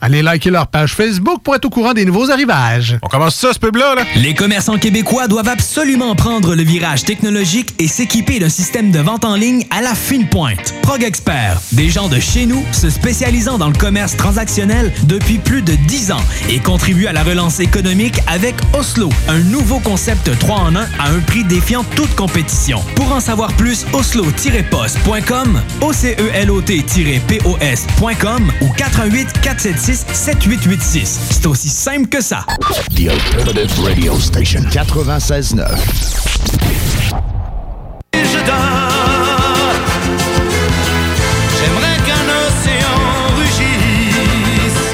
Allez liker leur page Facebook pour être au courant des nouveaux arrivages. On commence ça, ce pub-là, là? Les commerçants québécois doivent absolument prendre le virage technologique et s'équiper d'un système de vente en ligne à la fine pointe. Prog Expert, des gens de chez nous se spécialisant dans le commerce transactionnel depuis plus de 10 ans et contribuent à la relance économique avec Oslo, un nouveau concept 3 en 1 à un prix défiant toute compétition. Pour en savoir plus, oslo-post.com, OCELOT-POS.com ou 88 476 7886. C'est aussi simple que ça. The Alternative Radio Station 96.9. J'aimerais qu'un océan rugisse.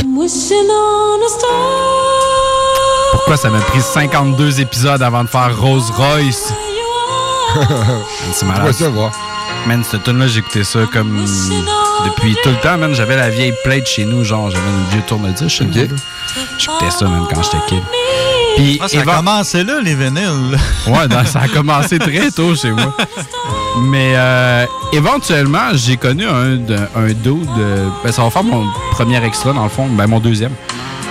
I'm wishing on a star. Pourquoi ça m'a pris 52 épisodes avant de faire Rose Royce? C'est malade. Ouais, ça va. Man, cette tune là j'écoutais ça comme depuis tout le temps, man. J'avais la vieille plate chez nous, genre, j'avais une vieux tourne-disque chez nous. J'écoutais ça, même quand j'étais kid. Puis, Ah, ça a commencé là, les vinyles. Ouais, non, ça a commencé très tôt chez moi. Mais euh, éventuellement, j'ai connu un, de- un dude. euh, ben, ça va faire mon premier extra, dans le fond. Ben, mon deuxième.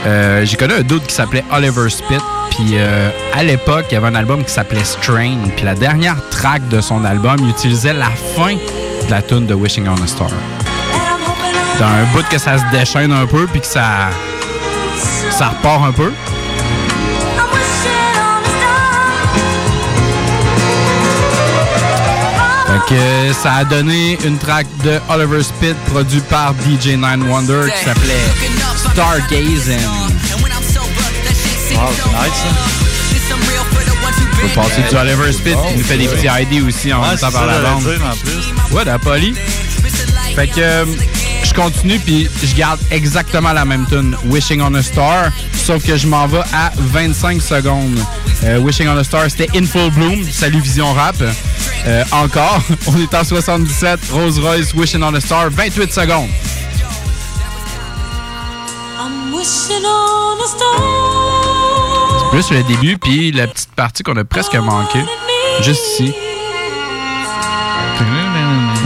Euh, j'ai connu un dude qui s'appelait Oliver Spitt. Puis euh, à l'époque, il y avait un album qui s'appelait Strain. Puis la dernière track de son album, il utilisait la fin de la tune de Wishing on a Star. Dans un bout que ça se déchaîne un peu, puis que ça, ça repart un peu. Que ça a donné une track de Oliver Spitt produit par DJ Nine Wonder qui s'appelait Stargazing. Wow, c'est nice, ça. On peut passer du Oliver Spitt qui nous fait des petits ID aussi en temps c'est par la bande. dire, en plus. Ouais, la poly. Fait que euh, je continue puis je garde exactement la même tune, Wishing on a Star, sauf que je m'en vais à 25 secondes. Euh, Wishing on a Star, c'était In Full Bloom, salut Vision Rap. Euh, encore, on est en 77, Rolls Royce, Wishing on a Star, 28 secondes. Star. Plus le début puis la petite partie qu'on a presque manqué. Juste ici.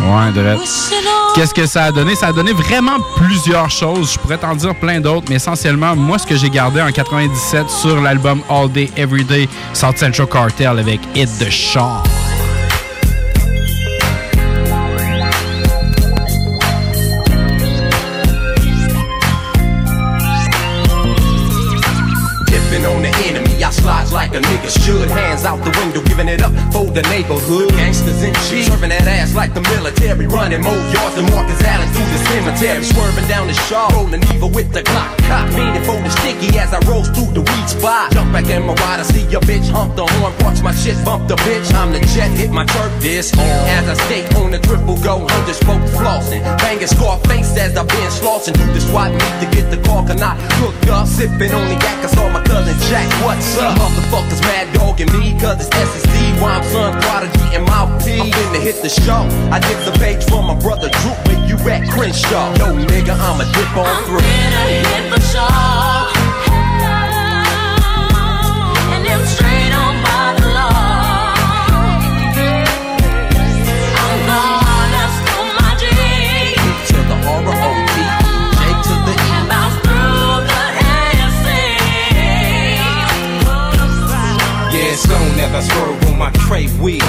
Ouais, direct. Qu'est-ce que ça a donné? Ça a donné vraiment plusieurs choses. Je pourrais t'en dire plein d'autres, mais essentiellement, moi, ce que j'ai gardé en 97 sur l'album All Day Everyday South Central Cartel avec Hit the Shaw. fucking like a nigga should. Hands out the window, giving it up for the neighborhood. Gangsters in cheese, serving that ass like the military. Running more yards than Marcus Allen through the cemetery. Swerving down the shaw, rolling evil with the Glock. Cop meaning for the sticky as I rose through the weed spot. Jump back in my ride, I see your bitch hump the horn. Watch my shit bump the bitch. I'm the jet, hit my turf disc. As I skate on the triple go, hundred spoke flossing. Banging scar face as I've been slossing through the SWAT meet to get the call. Can I hook up? Sipping on the yak, I saw my cousin Jack. What's up? Motherfuckers mad dogging me, cause it's SSD. Why I'm son prodigy and mouthpiece. I'm finna hit the show. I did the page from my brother Drew, where you at Crenshaw. Yo, nigga, I'ma dip on through. hit the shaw. I swerve on my tray wheel.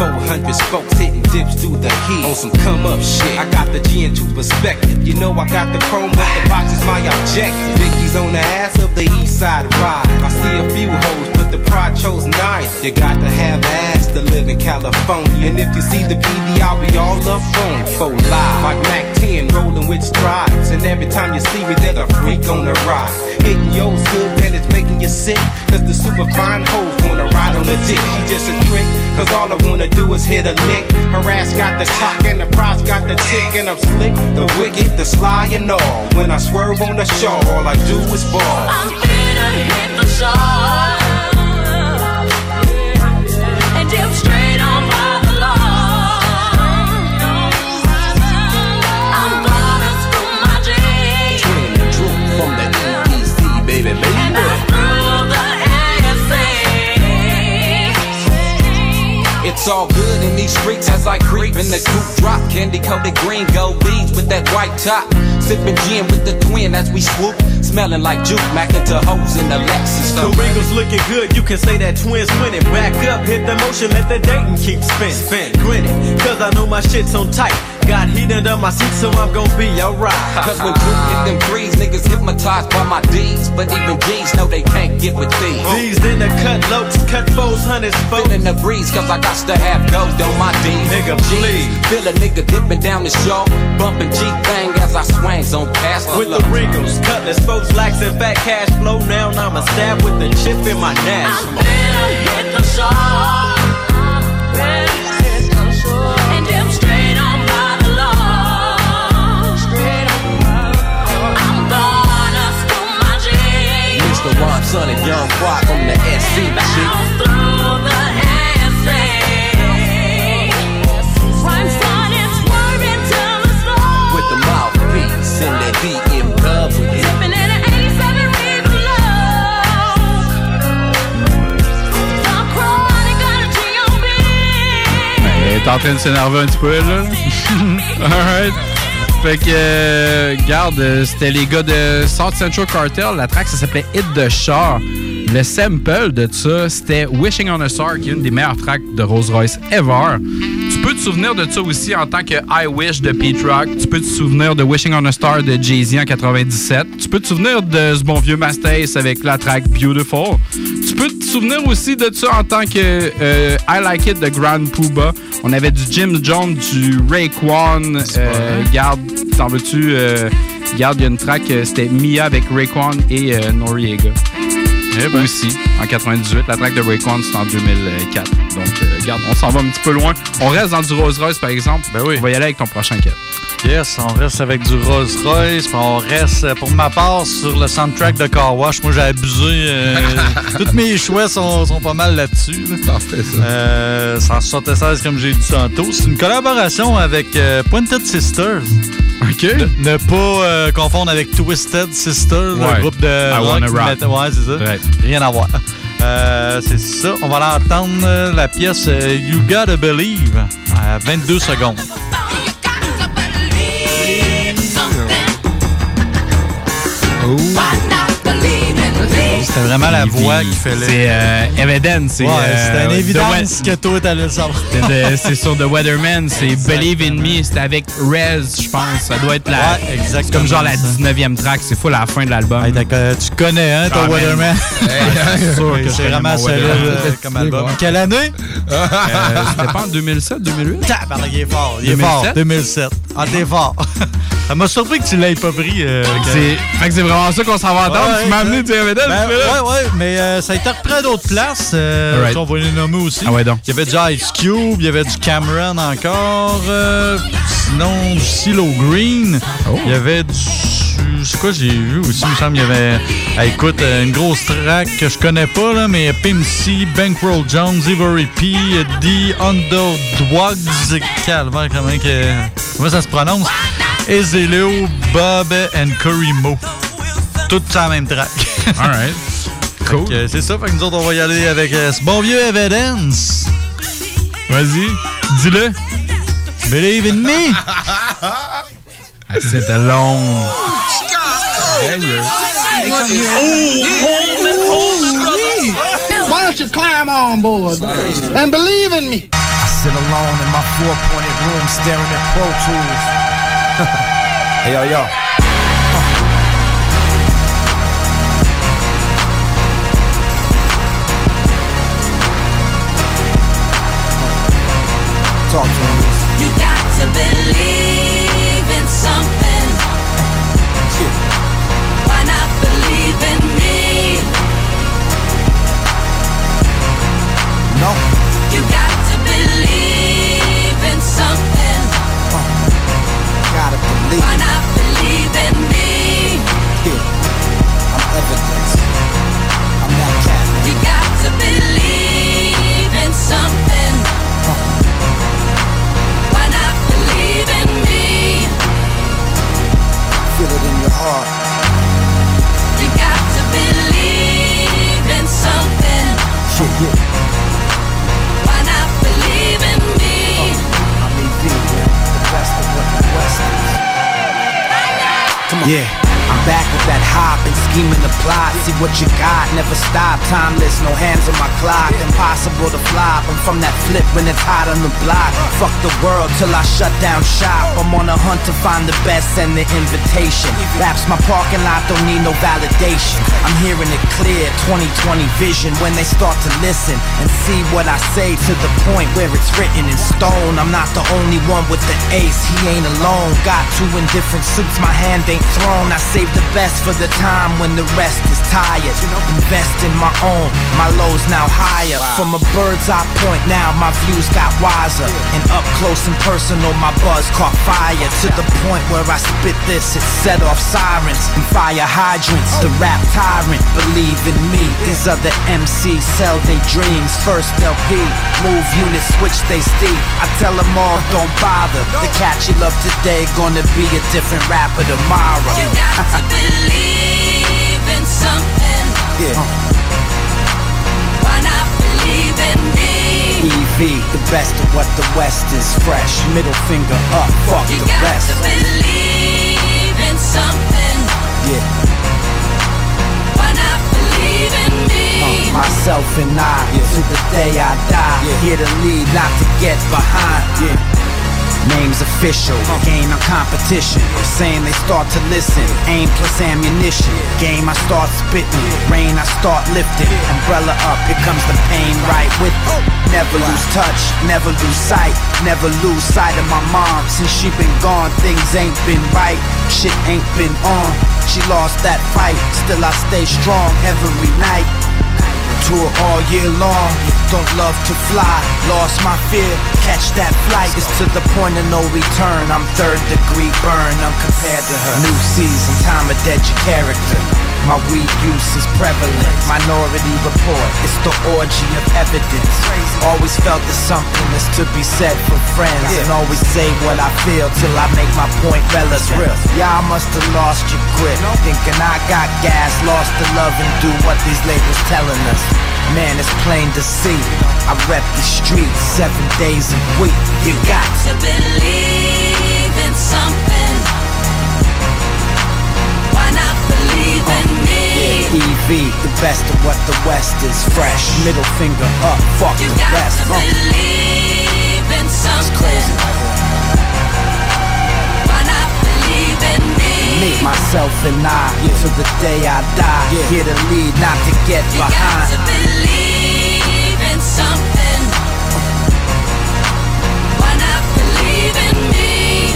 400 spokes hitting dips through the heat. On some come up shit. I got the G into perspective. You know I got the chrome, but the box is my objective. Vicky's on the ass of the east side ride. I see a few hoes, but the pride chose nice. You got to have ass to live in California. And if you see the PD, I'll be all up on. For live. Like Mac 10 rolling with strides. And every time you see me, there's a freak on the ride. Hitting yours good, and it's making you sick. Cause the super fine hoes wanna ride on the dick. She just a trick, cause all I wanna do is hit a lick. Her ass got the talk and the prize got the tick. And I'm slick, the wicked, the sly and all. When I swerve on the shore, all I do is ball. I'm finna hit the shaw. It's all good in these streets as I creep in the coupe drop. Candy coated green gold beads with that white top. Sipping gin with the twin as we swoop. Smelling like juke, macking to hoes in the Lexus. The wrinkles looking good, you can say that twins winning. Back up, hit the motion, let the Dayton keep spin. Spin, grinning, cause I know my shit's on tight. Got heat under my seat, so I'm gon' be alright. Cause when Duke hit them threes, niggas hypnotized by my D's. But even G's know they can't get with these. These in the cut lows, cut foes, hundreds, folks. Feeling the breeze, cause I got to have gold on my D. Nigga, please. Feel a nigga dipping down the jaw. Bumping G thing as I swings on past With the wrinkles, cutlass, folks, lax and fat cash flow. Now I'm a stab with the chip in my nash. hit the shaw. And dip straight on by the law. I'm gonna school my G. Mr. Ron, son, and Young Quad from the SC est en train de s'énerver un petit peu, là. Alright. Fait que, euh, garde, euh, c'était les gars de South Central Cartel. La track, ça s'appelait Hit the Shore. Le sample de ça, c'était Wishing on a Star, qui est une des meilleures tracks de Rolls-Royce ever. Tu peux te souvenir de ça aussi en tant que I Wish de Pete Rock? Tu peux te souvenir de Wishing on a Star de Jay-Z en 97. Tu peux te souvenir de ce bon vieux Mastace avec la track Beautiful? Tu peux te souvenir aussi de ça en tant que euh, I Like It de Grand Pooba. On avait du Jim Jones, du Raekwon. Euh, garde, t'en veux-tu? Euh, garde, il y a une track, euh, c'était Mia avec Raekwon et euh, Noriega. Aussi, en 98. La track de Raekwon, c'est en 2004. Donc, euh, regarde, on s'en va un petit peu loin. On reste dans du Rolls Royce, par exemple. Ben oui. On va y aller avec ton prochain quête. Yes, on reste avec du Rolls Royce, puis on reste, pour ma part, sur le soundtrack de Car Wash. Moi, j'ai abusé. euh, tous mes choix sont, sont pas mal là-dessus. là. Euh, 176, comme j'ai dit tantôt. C'est une collaboration avec euh, Pointed Sisters. OK. Ne, ne pas euh, confondre avec Twisted Sisters, Ouais. le groupe de I rock Wanna Rock. metal- Ouais, c'est ça. Rien à voir. Euh, c'est ça. On va l'entendre, la pièce You Gotta Believe à 22 secondes. C'était vraiment la voix qui fait le. C'est euh, Evidence. C'est Ouais, euh, c'était une évidence que toi, t'allais le savoir. C'est C'est sur The Weatherman, c'est Believe in Me, c'est avec Rez, je pense. Ça doit être la. Ouais, exactement c'est comme genre la ça. 19e track, c'est fou la fin de l'album. tu connais, hein, ton Ah, man. Weatherman? c'est sûr que je C'est vraiment solide euh, comme album. Quelle année? Euh, C'était pas en 2007, 2008? Tabarnak, il est fort. Il est 2007? fort. 2007. Ah, t'es fort. Ça m'a surpris que tu l'aies pas pris. euh, C'est- fait que c'est vraiment ça qu'on s'en va entendre. Tu m'as amené du Evidence, Ben, ouais, ouais, mais euh, ça a été repris à d'autres places. euh. On va les nommer aussi. Ah ouais, donc. Il y avait du Ice Cube, il y avait du Cameron encore. euh, sinon, du CeeLo Green. Oh. Il y avait du. C'est quoi j'ai vu aussi? Il me semble qu'il y avait. Ah, écoute, euh, une grosse track que je connais pas, là, mais Pim C, Bankroll Jones, Ivory P, The Underdogs, Calvaire, comment, que, comment ça se prononce? Ezelo, Bob and Curry Mo. Tout sur la même track. Alright. Cool. C'est ça, fait que nous autres, on va y aller avec euh, ce bon vieux Evidence. Vas-y, dis-le. Believe in me. C'était long. Why don't you climb on board and believe in me? I sit alone in my four-pointed room staring at Pro Tools. hey, yo, yo. Talk to me. You got to believe in something. Why not believe in me? No. You got to believe in something. Gotta. Why not believe Yeah. Back with that hop and scheming the plot. See what you got, never stop. Timeless, no hands on my clock. Impossible to flop. I'm from that flip when it's hot on the block. Fuck the world till I shut down shop. I'm on a hunt to find the best and the invitation. Raps my parking lot, don't need no validation. I'm hearing it clear, 2020 vision. When they start to listen and see what I say to the point where it's written in stone. I'm not the only one with the ace, he ain't alone. Got two in different suits, my hand ain't thrown. I save the best for the time when the rest is tired. Invest in my own, my lows now higher. From a bird's eye point now, my views got wiser. And up close and personal, my buzz caught fire. To the point where I spit this, it set off sirens and fire hydrants. The rap tyrant, believe in me. These other MCs sell their dreams. First LP, move units, switch they steep. I tell them all, don't bother. The cat you love today, gonna be a different rapper tomorrow. You got to believe in something. Yeah. Why not believe in me? EV, the best of what the West is fresh. Middle finger up, fuck You the got rest. to believe in something. Yeah. Why not believe in me? Uh, myself and I, to the day I die. Here to lead, not to get behind. Yeah. Name's official, game on competition. Saying they start to listen. Aim plus ammunition. Game I start spitting. Rain I start lifting. Umbrella up, here comes the pain right with it. Never lose touch, never lose sight. Never lose sight of my mom. Since she been gone, things ain't been right. Shit ain't been on. She lost that fight. Still I stay strong every night. Tour all year long, don't love to fly. Lost my fear, catch that flight. It's to the point of no return. I'm third degree burn, I'm compared to her. New season, time to dead your character. My weed use is prevalent. Minority report, it's the orgy of evidence. Always felt there's something that's to be said for friends. And always say what I feel till I make my point relevant. Y'all must have lost your grip. Thinking I got gas, lost the love and do what these labels telling us. Man, it's plain to see. I rep the streets seven days a week. You got to believe in something. EV, the best of what the West is. Fresh, middle finger up, fuck You the rest. to believe in something. Why not believe in me? Me, myself, and I, till the day I die. Here to lead, not to get You Got to believe in something.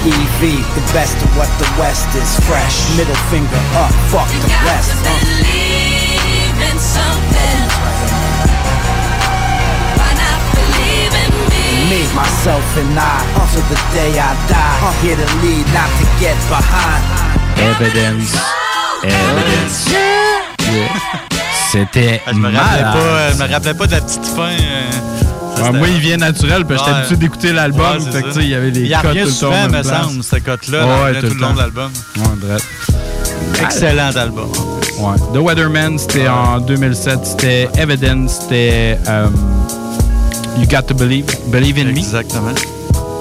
EV, the best of what the West is. Fresh, middle finger up, fuck You the got rest. to believe in something. Why not believe in me? Me, myself, and I, till the day I die. Here to lead, not to get behind. Evidence. Evidence. Yeah. C'était Je me rappelais malade. pas, je me rappelais pas de la petite fin. euh, Ouais, c'était- moi, il vient naturel, parce que j'étais Ouais. habitué d'écouter l'album. Ouais, fait que, il y avait des Il cotes tout le temps. même me semble, Ouais, il revient tout tout le long de l'album. Ouais. Excellent album. Ouais. The Weatherman, c'était en 2007. C'était Evidence, c'était euh, You Got to Believe, Believe in Me. Exactement.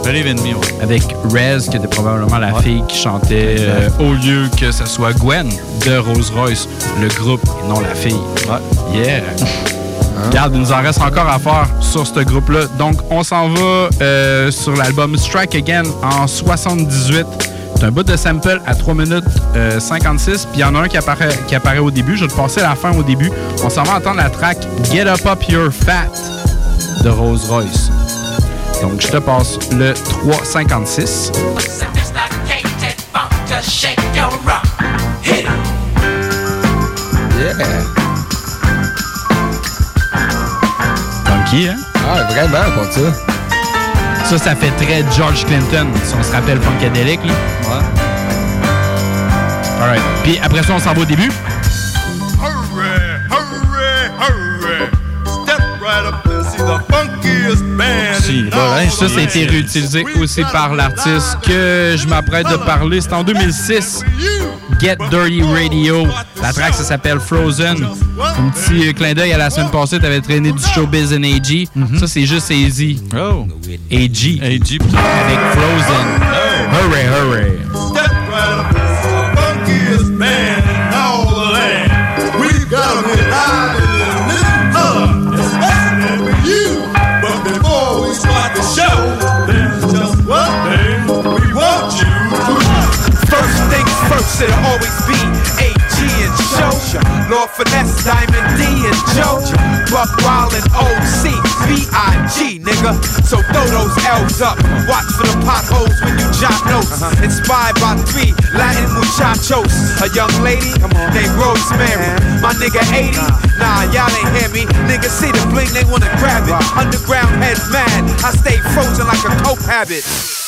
Believe in Me, ouais. Avec Rez, qui était probablement la fille qui chantait euh, au lieu que ce soit Gwen de Rolls Royce, le groupe et non la fille. Yeah! Regarde, il nous en reste encore à faire sur ce groupe-là. Donc, on s'en va euh, sur l'album Strike Again en 78. C'est un bout de sample à 3 minutes euh, 56. Puis il y en a un qui apparaît, qui apparaît au début. Je vais te passer la fin au début. On s'en va entendre la track Get Up Up Your Fat de Rolls Royce. Donc, je te passe le 356. Just shake your rock. Hit it. Yeah. Funky, hein? Ah, vraiment, pour ça. Ça, ça fait très George Clinton, si on se rappelle Funkadelic. Là. Ouais. Alright. Puis après ça, on s'en va au début. Hurry, hurry, hurry. Step right up and see the funkiest band. Si, in voilà, all ça, ça a été réutilisé aussi par l'artiste que je m'apprête de parler. C'est en 2006. Get Dirty Radio. La track, ça s'appelle Frozen. Un petit euh, clin d'œil à la semaine passée, t'avais traîné du showbiz and AG. Ça, c'est juste AZ. Oh. AG. AG. Avec Frozen. Hurry, hurry. Step it'll always be AG and Show. Lord Finesse, Diamond D and Joe. Buck Wild and OC, B-I-G, nigga. So throw those L's up. Watch for the potholes when you jot notes. Inspired by three Latin muchachos. A young lady named Rosemary. My nigga 80, nah, y'all ain't hear me. Nigga see the bling, they wanna grab it. Underground heads mad. I stay frozen like a coke habit.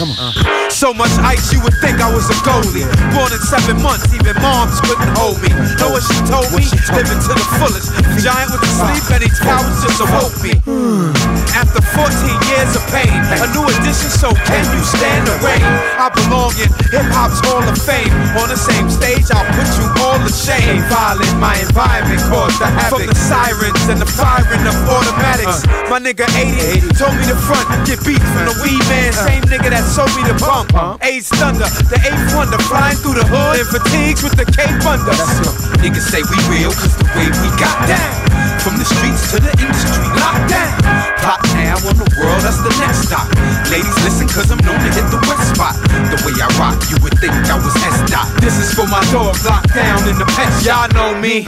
Come on. So much ice, you would think I was a goalie. Born in seven months, even moms couldn't hold me. Know what she told me? Living to the fullest. Giant with the sleep, and these powers just awoke me. After 14 years of pain, a new addition, so can you stand the rain? I belong in hip hop's Hall of Fame. On the same stage, I'll put you all to shame. Violent, my environment caused the havoc. From the sirens and the firing of automatics. Uh. My nigga 80 told me to front, get beat from the weed man. Uh. Same nigga that sold me the bump. Ace Thunder, the eighth wonder, flying through the hood in fatigues with the Cape Thunder. Niggas say we real, cause the way we got down. From the streets to the industry, locked down. Plot now on the world, that's the next stop. Ladies, listen, cause I'm known to hit the west spot. The way I rock, you would think I was S dot. This is for my dogs locked down in the pet Y'all know me.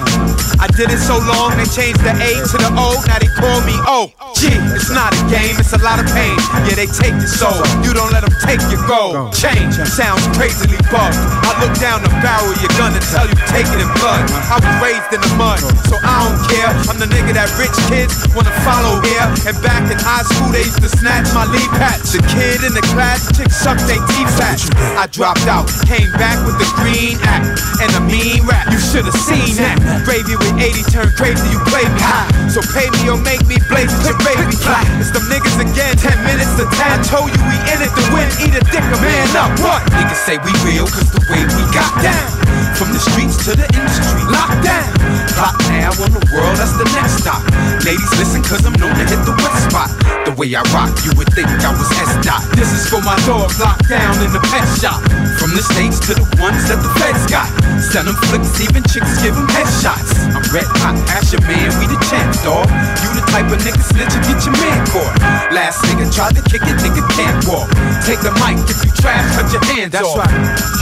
I did it so long, they changed the A to the O, now they call me O. G, it's It's not a game, it's a lot of pain. Yeah, they take your soul. You don't let them take your gold. Change sounds crazily bugged. I look down the barrel of your gun and tell you take it in blood. I was raised in the mud, so I don't care. I'm the nigga that rich kids wanna follow here. And back in high school, they used to snatch my lead patch. The kid in the class, chick sucked they teeth fat. I dropped out, came back with the green act and a mean rap. You should've seen that. Gravy with 80 turned crazy, you played me high. So pay me or make me blaze with your baby. It's them niggas again, 10 minutes to 10. I told you we in it to win, eat a dick, a man up. What? Niggas say we real, cause the way we got down. From the streets to the industry, locked down. Clock now on the world, that's the next stop. Ladies, listen, cause I'm known to hit the west spot. The way I rock, you would think I was S dot. This is for my dogs locked down in the pet shop. From the states to the ones that the feds got. Send them flicks, even chicks give them headshots. I'm red hot, ask your man, we the champ, dog. You the type of nigga snitch and get your man caught. Last nigga tried to kick it, nigga can't walk. Take the mic if you trash, cut your hands That's off. right.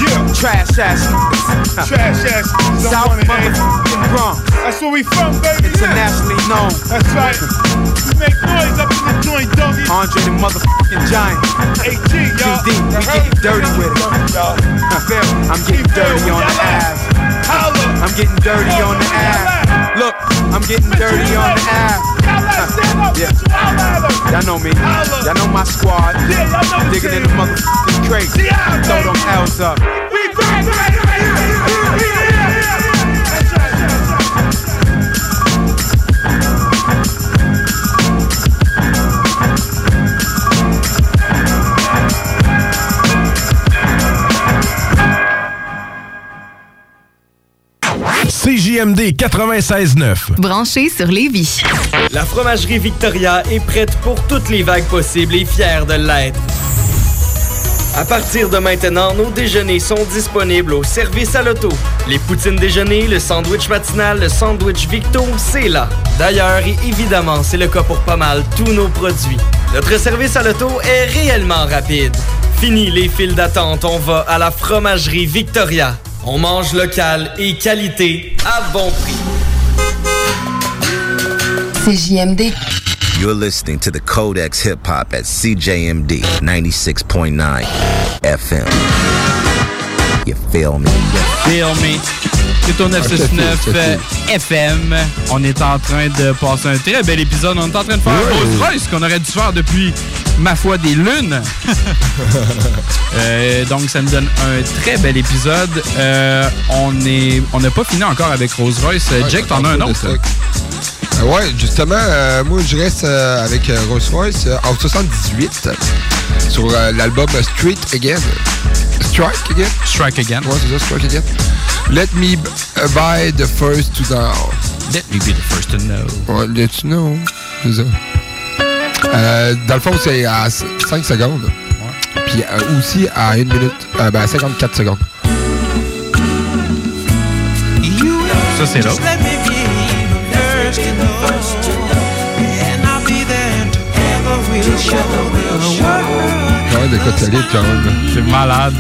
Yeah, trash ass niggas. Trash ass niggas South motherfucking Bronx. That's where we from, baby. Internationally known. That's right. We make noise up in the joint, doggy. Andre the motherfucking giant. AG, y'all. GD, we getting dirty with it. I feel I'm getting dirty on the ass. I'm getting dirty on the ass. Look, I'm getting dirty on the ass. Uh, yeah. Y'all know me. Y'all know my squad. Digging in the motherfucking crate. Throw them L's up. CJMD 96.9. Branché sur Lévis. La fromagerie Victoria est prête pour toutes les vagues possibles et fière de l'être. À partir de maintenant, nos déjeuners sont disponibles au service à l'auto. Les poutines déjeuner, le sandwich matinal, le sandwich Victo, c'est là. D'ailleurs, et évidemment, c'est le cas pour pas mal tous nos produits. Notre service à l'auto est réellement rapide. Fini les files d'attente, on va à la fromagerie Victoria. On mange local et qualité à bon prix. CJMD. You're listening to the Codex Hip Hop at CJMD 96.9 FM. You feel me? Feel me. C'est au 969 euh, FM. On est en train de passer un très bel épisode. On est en train de faire un Rolls Royce qu'on aurait dû faire depuis, ma foi, des lunes. Euh, donc, ça nous donne un très bel épisode. Euh, on est, on n'a pas fini encore avec Rolls Royce. Ouais, Jack, t'en as un autre? Euh, ouais, justement, euh, moi je reste euh, avec euh, Rolls Royce euh, en 78 sur euh, l'album Street Again. Strike Again? Strike Again. Ouais, c'est ça, Strike Again. Let me uh, buy the first to know. Let me be the first to know. Ouais, let you know. C'est ça. Euh, dans le fond, c'est à 5 secondes. Puis euh, aussi à 1 minute, euh, ben à 54 secondes. Ça, c'est l'autre. Ouais, quoi solide quand même. C'est malade.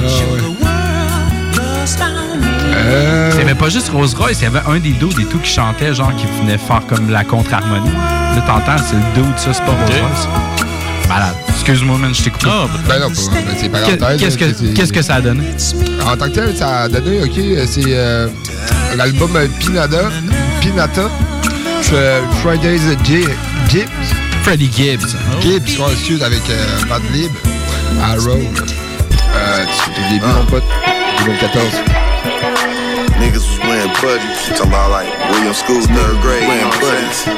Euh, Il avait pas juste Rose Royce, il y avait un des dos des tout qui chantait, genre qui venait faire comme la contre-harmonie. Là, t'entends, c'est le dos de ça, c'est pas Rose Royce. Malade. Excuse-moi, man, je t'ai coupé. ben non, pas- ben, c'est parenthèse. Qu'est-ce que, c'est- qu'est-ce que ça a donné? En tant que tel, ça a donné, ok, c'est euh, l'album euh, Pinada, Pinata, Fridays Gi- Gibbs. Freddie Gibbs. Gibbs, ouais, excuse, avec euh, Bad Lib, Arrow. Euh, début, mon pote, 2014. Niggas was wearing buddies. Talking about like William School, third grade. Wearing buddies.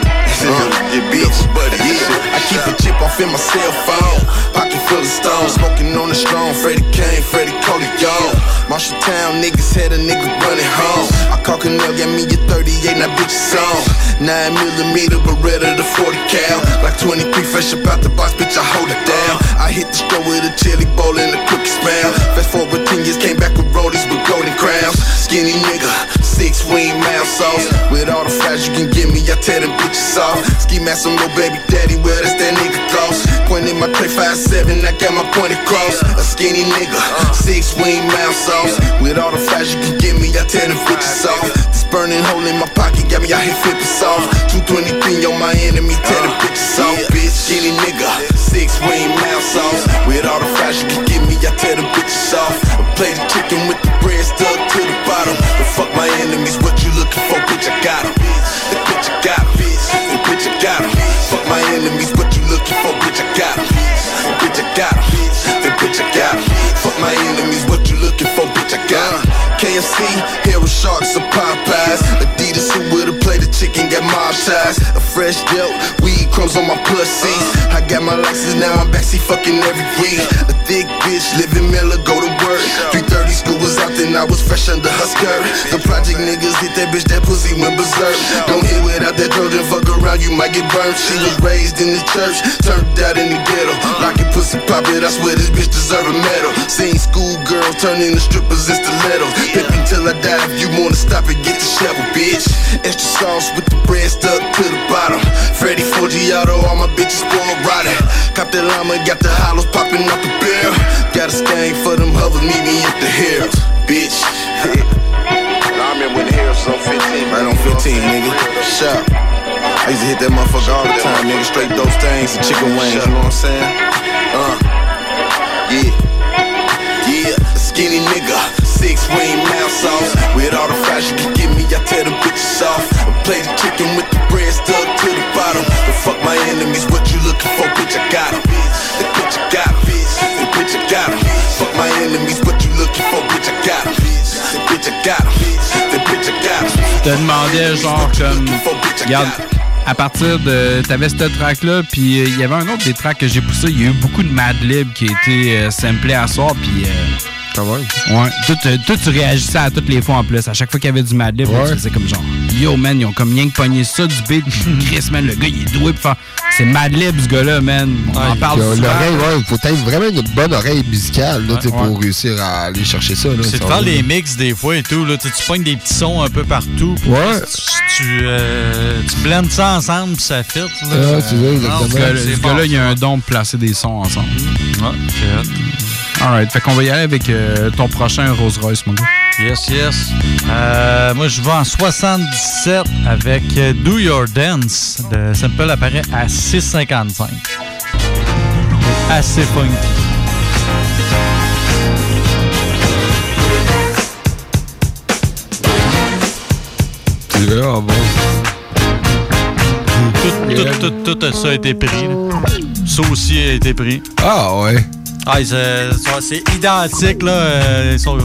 Get beats, buddy. Yeah. I keep a chip off in my cell phone. Pocket full of stones. Smoking on the strong. Freddie Kane, Freddie Cody, y'all. Marshalltown niggas had a nigga running home. I call Canel, got me a 38, now bitch is on. 9 millimeter Beretta, the 40 cal. Like 23 fresh up out the box, bitch, I hold it down. I hit the store with a chili bowl and a cookie smell. Fast forward 10 years, came back with rollies with crowns. Skinny nigga, six wing mouth sauce. With all the fries you can give me, I tear them bitches off. Ski mask on no baby daddy, well, that's that nigga close. Point in my tray five seven, I got my point across. A skinny nigga, six wing mouth sauce. With all the flash you can give me, I tear them bitches off. This burning hole in my pocket got me out here flipping soft. 223 on my enemy, tear them bitches off, bitch. Skinny nigga, six wing mouth sauce. With all the flash you can give me, I tear them bitches off. I play the chicken with the bread stuck to the bottom. But fuck my enemies, what you looking for, bitch? I got 'em. The bitch I got 'em. The bitch I got 'em. Fuck my enemies, what you looking for, bitch? I got 'em. The bitch I got 'em. The bitch I got 'em. Fuck my enemies, what you looking for, bitch? I got 'em. KFC, Hero Sharks or Popeyes. Adidas who would've played the chicken, got mob ties. A fresh dealt, weed crumbs on my pussy. I got my license now, I'm backseat fucking every week. A thick bitch, living Miller, go to work. 330 school was out, then I was fresh under her skirt. The project niggas hit that bitch, that pussy went berserk. Don't hit without that Trojan, fuck around, you might get burned. She was raised in the church, turned out in the ghetto. Lock it, pussy pop it, I swear this bitch deserve a medal. Seen schoolgirls turn into strippers in stilettos. Pimp until I die, if you wanna stop it, get the shovel, bitch. Extra sauce with the bread stuck to the bottom. Freddy Forgiato, all my bitches spoiled rotten. Cop that llama, got the hollows popping out the barrel. Got a stain for them hovers, meet me at the hills, bitch. I remember when the was on 15. Right on 15, nigga. Shop. I used to hit that motherfucker all the time, nigga. Straight those things and chicken wings, you know what I'm saying? Uh, yeah. Yeah, skinny nigga, six wing mouth sauce. With all the fries you can give me, I tear them bitches off. I play the chicken with the bread stuck to the bottom. But fuck my enemies, what you looking for, bitch? I got 'em. The bitch I got 'em. The bitch I got 'em. Fuck my enemies, what you looking for, bitch? I got 'em. The bitch I got 'em. The bitch I got 'em. Je te demandais, genre, comme. Regarde, à partir de. T'avais cette track-là, puis euh, il y avait un autre des tracks que j'ai poussé. Il y a eu beaucoup de Madlib qui a été euh, samplé à soir, puis. Quand même. Ouais. Tout, euh, tout, tu réagissais à toutes les fois en plus. À chaque fois qu'il y avait du Madlib, là, tu faisais comme genre. Yo, man, ils ont comme rien que pogné ça du beat, Chris, man, le gars, il est doué pour faire. C'est Madlib, ce gars-là, man. On en parle souvent. L'oreille, ouais, faut être vraiment une bonne oreille musicale là, pour réussir à aller chercher ça. là. C'est de Ça faire les mix des fois et tout. Là. Tu, pognes des petits sons un peu partout. Ouais. Tu, tu, euh, tu blends ça ensemble puis ça fit. Là. Ouais, tu vois, exactement. Ce gars-là, il y a ça. un don de placer des sons ensemble. Ouais. Alright, fait qu'on va y aller avec euh, ton prochain Rolls Royce, mon gars. Yes, yes. Euh, moi, je vais en 77 avec euh, Do Your Dance. Le sample apparaît à 6,55. Assez funky. C'est vraiment bon? Tout, tout, tout, tout ça a été pris. là. Ça aussi a été pris. Ah ouais. Ah, c'est c'est identique, là. euh, Ils sont.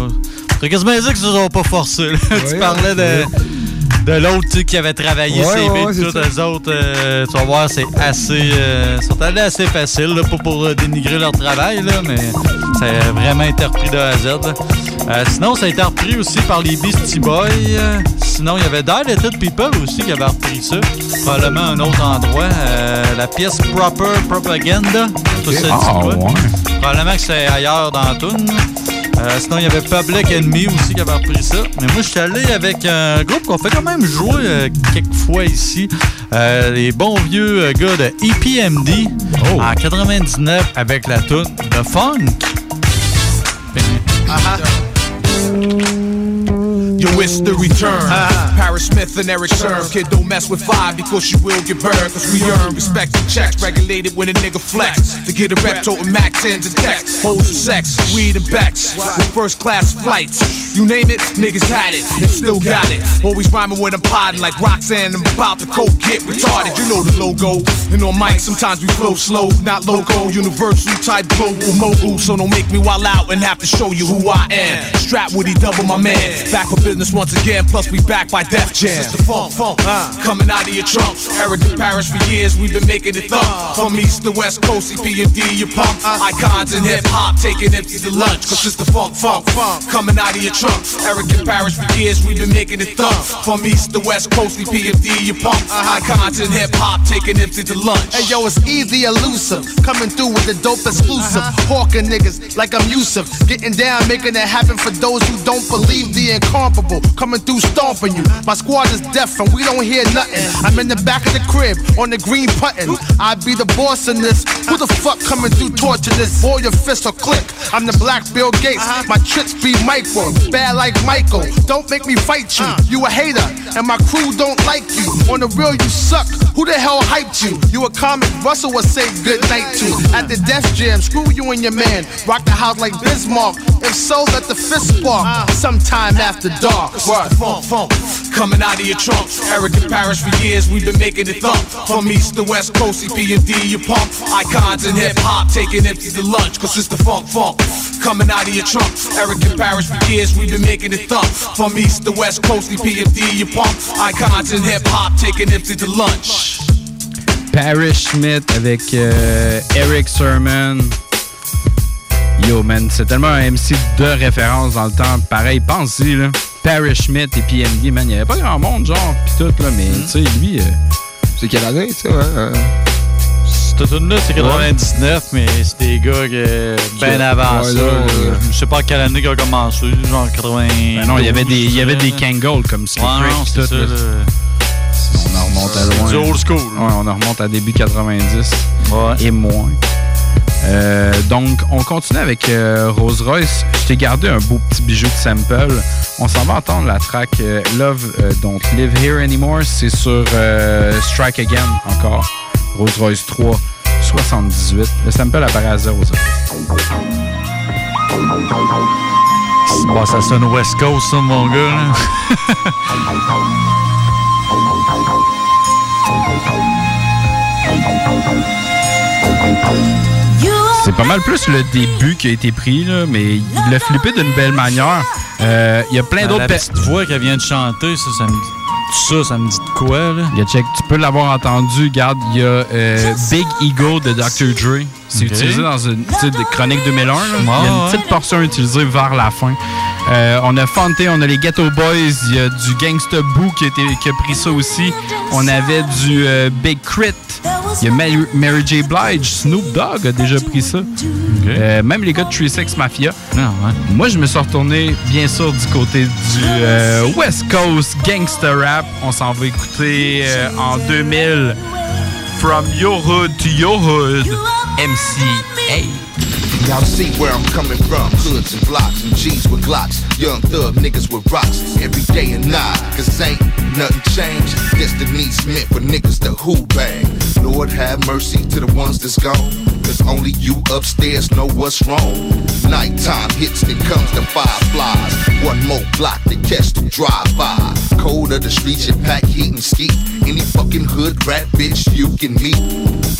T'as quasiment dit qu'ils se sont pas forcés. là. tu parlais de, de l'autre tu sais, qui avait travaillé Ouais, ses ouais, tout, ça. eux autres. euh, tu vas voir, c'est assez. euh, sont allés assez facile, là, pas pour euh, dénigrer leur travail, là, mais c'est vraiment été repris de A à Z. Euh, sinon, ça a été repris aussi par les Beastie Boys. Euh, sinon, il y avait Dilated People aussi qui avait repris ça. Probablement un autre endroit. Euh, la pièce Proper Propaganda. Ça, ça quoi? ouais. Probablement que c'est ailleurs dans toune. Euh, sinon, il y avait Public Enemy aussi qui avait repris ça. Mais moi, je suis allé avec un groupe qu'on fait quand même jouer euh, quelques fois ici. Euh, les bons vieux gars de EPMD en 99 avec la toune The Funk. Yo, it's the return. Uh-huh. Paris Smith and Eric Sherm. Uh-huh. Kid, don't mess with five because you will get burned. Cause we earn respect and checks. Regulated when a nigga flex. To get a rep, toting Mac 10s and decks. Hoes and sex, weed and becks. With first class flights. You name it, niggas had it. And still got it. Always rhyming when I'm potting like Roxanne. I'm about to coke, get retarded. You know the logo. And on mic, sometimes we flow slow. Not local, universal type global mogul. So don't make me wild out and have to show you who I am. Strap with Woody double my man. Back for business once again. Plus we back by Def Jam. It's the funk, funk, uh, coming out of your trunks. Arrogant Paris for years, we've been making it thump. From east to west coast, CPMD, you punk. Uh. Icons in hip hop, taking empty to lunch. Cause it's the funk, funk, funk, coming out of your trunks. Arrogant Paris for years, we've been making it thump. From east to west coast, CPMD, you punk. Uh-huh. Icons in hip hop, taking empty to lunch. Hey yo, it's easy elusive. Coming through with the dope exclusive. Uh-huh. Hawking niggas like I'm Yusuf. Getting down, making it happen for those who don't believe the incomparable. Unstoppable, coming through stomping you. My squad is deaf and we don't hear nothing. I'm in the back of the crib on the green button. I be the boss in this. Who the fuck coming through torturing this? Boy, your fist or click. I'm the black Bill Gates. Uh-huh. My tricks be micro, bad like Michael. Don't make me fight you. Uh. You a hater, and my crew don't like you. On the real, you suck. Who the hell hyped you? You a comic. Russell would say good night to. At the Death Jam, screw you and your man. Rock the house like Bismarck. If so, let the fist spark. Uh. Sometime after dark. What? Funk, funk, coming out of your trunk. Eric in Paris for years, we've been making it thump. From east to west coast, CP&D, you pump. Icons in hip hop, taking empty to lunch, cause it's the funk, funk. Coming out of your trunk. Eric in Paris for years, we've been making it thump. From east to west coast, CP&D, you pump. Icons in hip hop, taking empty to lunch. Parrish Smith avec euh, Eric Sermon. Yo, man, c'est tellement un MC de référence dans le temps. Pareil, pense-y, là. Parrish Smith et PMD, man, il n'y avait pas grand monde, genre, pis tout, là, mais, tu sais, lui... euh, c'est quelle année, ça, hein? Cette tune là c'est 99, mais c'est des gars que ben avant Ouais, ça. ouais. Je sais pas à quelle année qu'ils ont commencé, genre 80. Ben non, il y avait des, il y avait des Kangol comme Slick Ouais, Rick tout, ça. On en remonte à loin. du old school, Ouais, on en remonte à début 90 et moins. Euh, donc, on continue avec euh, Rose Royce. Je t'ai gardé un beau petit bijou de sample. On s'en va entendre la track euh, Love euh, Don't Live Here Anymore. C'est sur euh, Strike Again encore. Rose Royce 3, 78. Le sample apparaît à 0 Bon, ça sonne West Coast, ça, mon gars. là. C'est pas mal plus le début qui a été pris, là, mais il l'a flippé d'une belle manière. Euh, Il y a plein La d'autres... petite voix qu'elle vient de chanter, ça, ça me dit. Ça, ça me dit de quoi, là? Il y a check, tu peux l'avoir entendu. Regarde, il y a euh, Big Ego de Dr. Dre. C'est utilisé dans une petite chronique 2001. là. Il y a une petite portion utilisée vers la fin. Euh, on a Fonte, on a les Ghetto Boys, il y a du Gangsta Boo qui a, été- qui a pris ça aussi. On avait du euh, Big Crit. Il y a Mary, Mary J. Blige, Snoop Dogg a déjà pris ça. Euh, même les gars de 36 Mafia. Moi, je me suis retourné, bien sûr, du côté du euh, West Coast Gangsta Rap. On s'en va écouter euh, en 2000 From Your Hood to Your Hood, MCA. Y'all see where I'm coming from. Hoods and blocks and G's with Glocks. Young thug niggas with rocks. Every day and night. Cause ain't nothing changed. Destiny's meant for niggas to who bang. Lord have mercy to the ones that's gone. Cause only you upstairs know what's wrong. Nighttime hits, then comes the fireflies. One more block to catch the drive-by. Cold of the streets, you pack heat and ski. Any fucking hood rat bitch you can meet.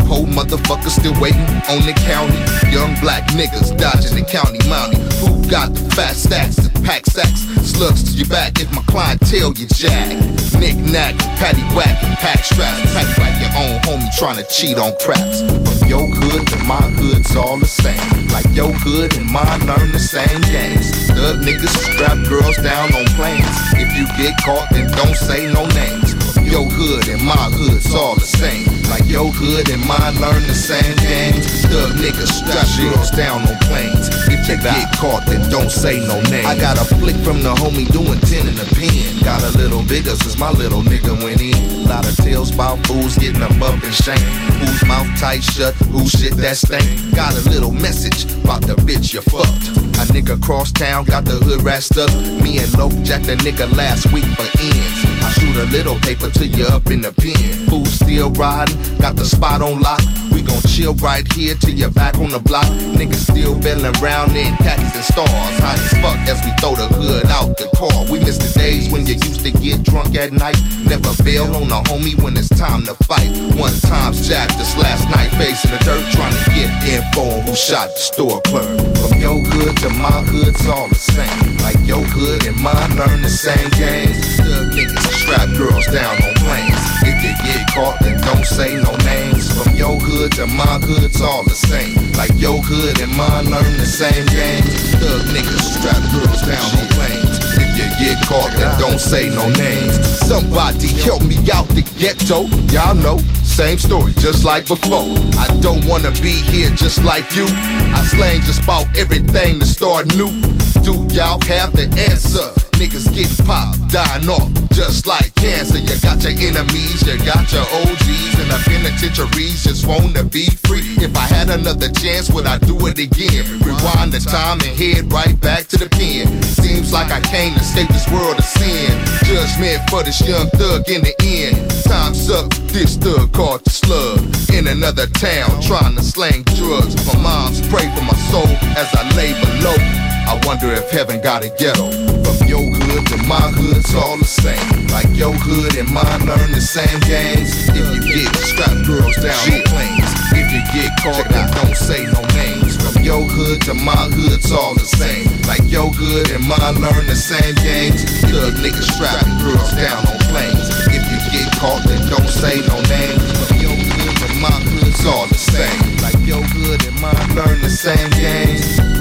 Whole motherfuckers still waiting on the county. Young black niggas dodging the county mountie. Who got the fat stacks to pack sacks? Slugs to your back if my clientele you jack. Knick knack, patty whack, pack straps. Pack like your own homie trying to cheat on craps. From your hood to my hood's all the same. Like your hood and mine learn the same games. Thug niggas strap girls down on planes. If you get caught, then don't say no names. Your hood and my hood's all the same. Like your hood and mine learn the same games. Thug niggas strap girls down on planes. If you get caught, then don't say no name. I got a flick from the homie doing 10 in the pen. Got a little bigger since my little nigga went in. Lot of tales about fools getting them up and shank. Whose mouth tight shut, who shit that stank. Got a little message about the bitch you fucked. A nigga cross town, got the hood rat stuck. Me and Loke jacked a nigga last week for ends. I shoot a little paper till you up in the pen. Fool still riding, got the spot on lock. We gon' chill right here till you're back on the block. Niggas still bailing around in khakis and stars. High as fuck as we throw the hood out the car. We miss the days when you used to get drunk at night. Never bail on a homie when it's time to fight. One time's jacked this last night, facing the dirt, trying to get info on who shot the store clerk. From your hood to my hood's all the same. Like your hood and mine learn the same games. Thug niggas strap girls down on planes. You get caught, then don't say no names. From your hood to my hood's all the same. Like your hood and mine learn the same games. Thug niggas strap girls down on planes. If you get caught, then don't say no names. Somebody help me out the ghetto. Y'all know, same story, just like before. I don't wanna be here just like you. I slang just about everything to start new. Do y'all have the answer? Niggas get popped, dying off, just like cancer. You got your enemies, you got your OGs, and the penitentiaries just wanna be free. If I had another chance, would I do it again? Rewind the time and head right back to the pen. Seems like I came to escape this world of sin. Judgment for this young thug in the end. Time's up, this thug called the slug. In another town, trying to slang drugs. My mom's pray for my soul as I lay below. I wonder if heaven got a ghetto. From your hood to my hood, it's all the same. Like your hood and mine learn the same games. If you get strapped girls down on planes. If you get caught, then don't say no names. From your hood to my hood, it's all the same. Like your hood and mine learn the same games. Thug niggas strapping girls down on planes. If you get caught, then don't say no names. From your hood to my hood, it's all the same. Like your hood and mine learn the same games.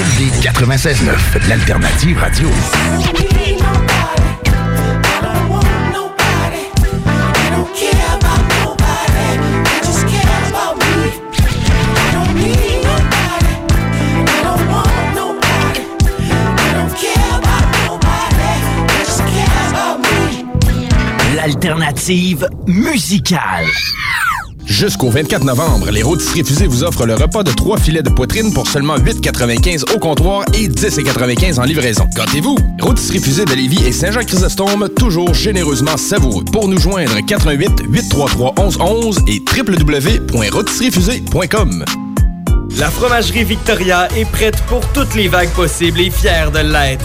CJMD 96.9, l'alternative radio. L'alternative musicale. Jusqu'au 24 novembre, les rôtisseries fusées vous offrent le repas de trois filets de poitrine pour seulement 8,95 au comptoir et 10,95 en livraison. Gâtez-vous! Rôtisserie fusée de Lévis et Saint-Jean-Chrysostome, toujours généreusement savoureux. Pour nous joindre, 88 833 1111 et www.rôtisseriefusée.com. La fromagerie Victoria est prête pour toutes les vagues possibles et fière de l'être.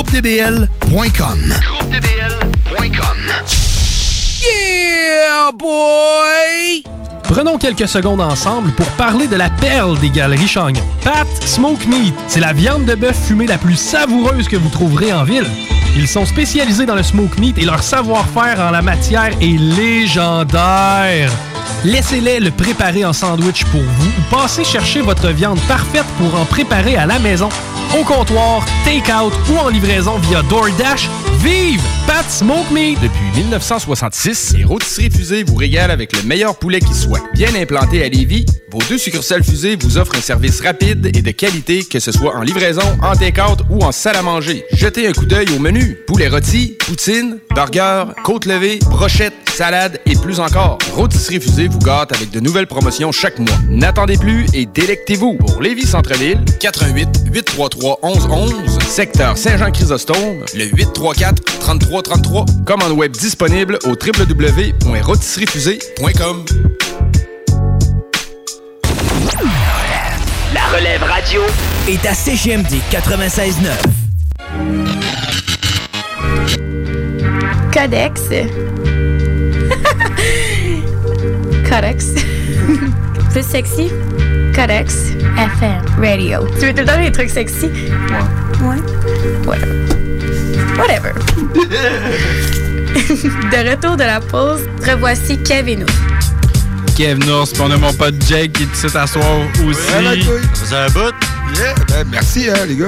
GroupeDBL.com. GroupeDBL.com. Yeah, boy! Prenons quelques secondes ensemble pour parler de la perle des galeries Chagnon. Pat Smoke Meat, c'est la viande de bœuf fumée la plus savoureuse que vous trouverez en ville. Ils sont spécialisés dans le smoke meat et leur savoir-faire en la matière est légendaire. Laissez-les le préparer en sandwich pour vous ou passez chercher votre viande parfaite pour en préparer à la maison, au comptoir, take-out ou en livraison via DoorDash. Vive Pat Smoke Meat! Depuis 1966, les rôtisseries fusées vous régalent avec le meilleur poulet qui soit. Bien implanté à Lévis, vos deux succursales fusées vous offrent un service rapide et de qualité, que ce soit en livraison, en take-out ou en salle à manger. Jetez un coup d'œil au menu. Poulet rôti, poutine, burger, côte levée, brochette, salade et plus encore. Rôtisserie fusée vous gâte avec de nouvelles promotions chaque mois. N'attendez plus et délectez-vous. Pour Lévis Centre-Ville, 88 833 1111, secteur Saint-Jean-Chrysostome, le 834 3333. Commande web disponible au www.rôtisseriefusée.com. relève radio est à CGMD 96.9. Codex. Codex. Plus sexy? Codex FM Radio. Tu veux tout le temps des trucs sexy? Ouais. Ouais. Whatever. Whatever. de retour de la pause, revoici Kevin Kev puis on a mon pote Jake qui est ici à soir aussi. Ouais. Ça faisait un bout. Yeah, ben, merci, hein, les gars.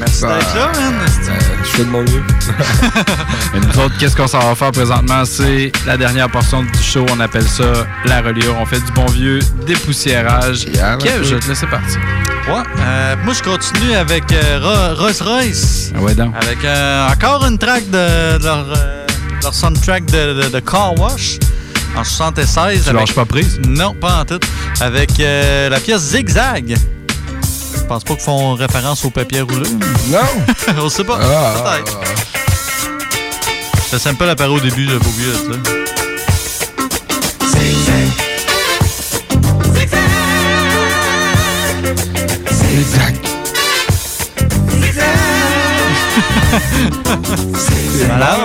merci Ben, d'être là, man. ben, je fais de mon mieux. Et nous autres, qu'est-ce qu'on s'en va faire présentement? C'est la dernière portion du show. On appelle ça la reliure. On fait du bon vieux dépoussiérage. Kev, je vais te laisser partir. Ouais. euh, moi, je continue avec euh, Ro- Rolls Royce. Ah ouais, donc. Avec euh, encore une track de, de leur, euh, leur soundtrack de, de- de Car Wash en 76. Tu avec- lâches pas prise? Non, pas en tout. Avec euh, la pièce Zigzag. Je pense pas qu'ils font référence au papier roulé. Non! On sait pas. Ah, Peut-être. C'est un peu l'appareil au début, j'avais oublié ça. Exact. C'est malade.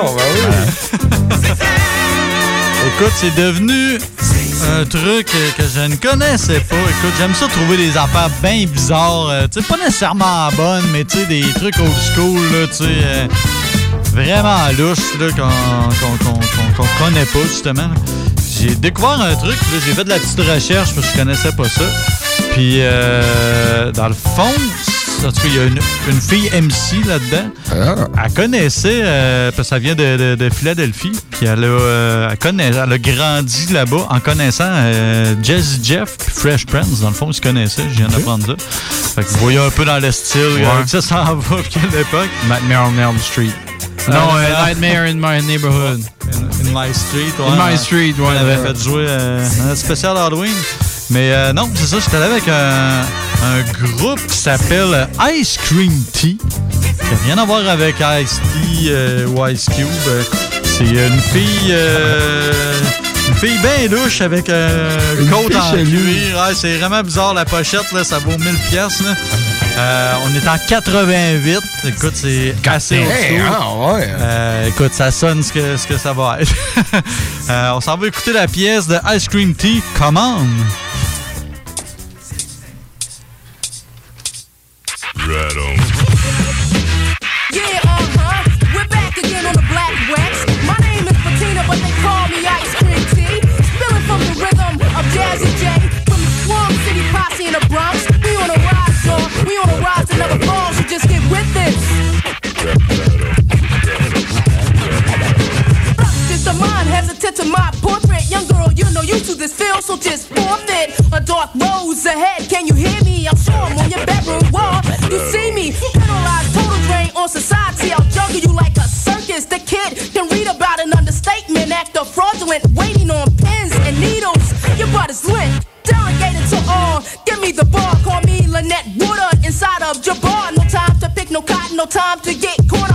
ben Écoute, c'est devenu un truc que je ne connaissais pas. Écoute, j'aime ça trouver des affaires bien bizarres. euh, pas nécessairement bonnes, mais des trucs old school, euh, vraiment louches, là, qu'on qu'on connaît pas, justement. J'ai découvert un truc, j'ai fait de la petite recherche parce que je connaissais pas ça. Puis, euh, dans le fond, en tout cas, il y a une, une fille MC là-dedans. Elle connaissait, euh, parce que ça vient de, de- de Philadelphie, puis elle a, euh, elle connaît- elle a grandi là-bas en connaissant euh, Jazzy Jeff puis Fresh Prince. Dans le fond, ils se connaissaient, je viens d'apprendre ça. Fait que vous voyez un peu dans le style, Ouais. euh, que ça s'en va, puis à l'époque. Nightmare on Elm Street. Non, euh, Nightmare in my neighborhood. In My Street, ouais. In My Street, ouais. On avait fait jouer un spécial Halloween. Mais euh, non, c'est ça, j'étais allé avec un, un groupe qui s'appelle Ice Cream Tea. Qui n'a rien à voir avec Ice Tea euh, ou Ice Cube. Euh, C'est une fille. euh, une fille bien douche avec un Une côte en cuir. Ouais, c'est vraiment bizarre la pochette, là, ça vaut 1000 pièces. on est en 88. Écoute, c'est assez Hey, ah, ouais. Euh, écoute, ça sonne ce que, ce que ça va être. Euh, on s'en va écouter la pièce de Ice Cream Tea, Command. Yeah, uh-huh. We're back again on the Black Wax. My name is Patina, but they call me Ice. Spilling from the rhythm of Jazzy J. From the City posse in the Bronx. We on a rise, y'all. We on a rise so just get with. Is hesitant to my portrait? Young girl, you know you to this feel, so just forfeit. A dark rose ahead, can you hear me? I'm sure I'm on your bedroom wall. You see me, penalized, total drain on society. I'll juggle you like a circus. The kid can read about an understatement, act fraudulent, waiting on pins and needles. Your butt is lit, delegated to all. Give me the bar, call me Lynette Water inside of your Jabbar. No time to pick no cotton, no time to get caught.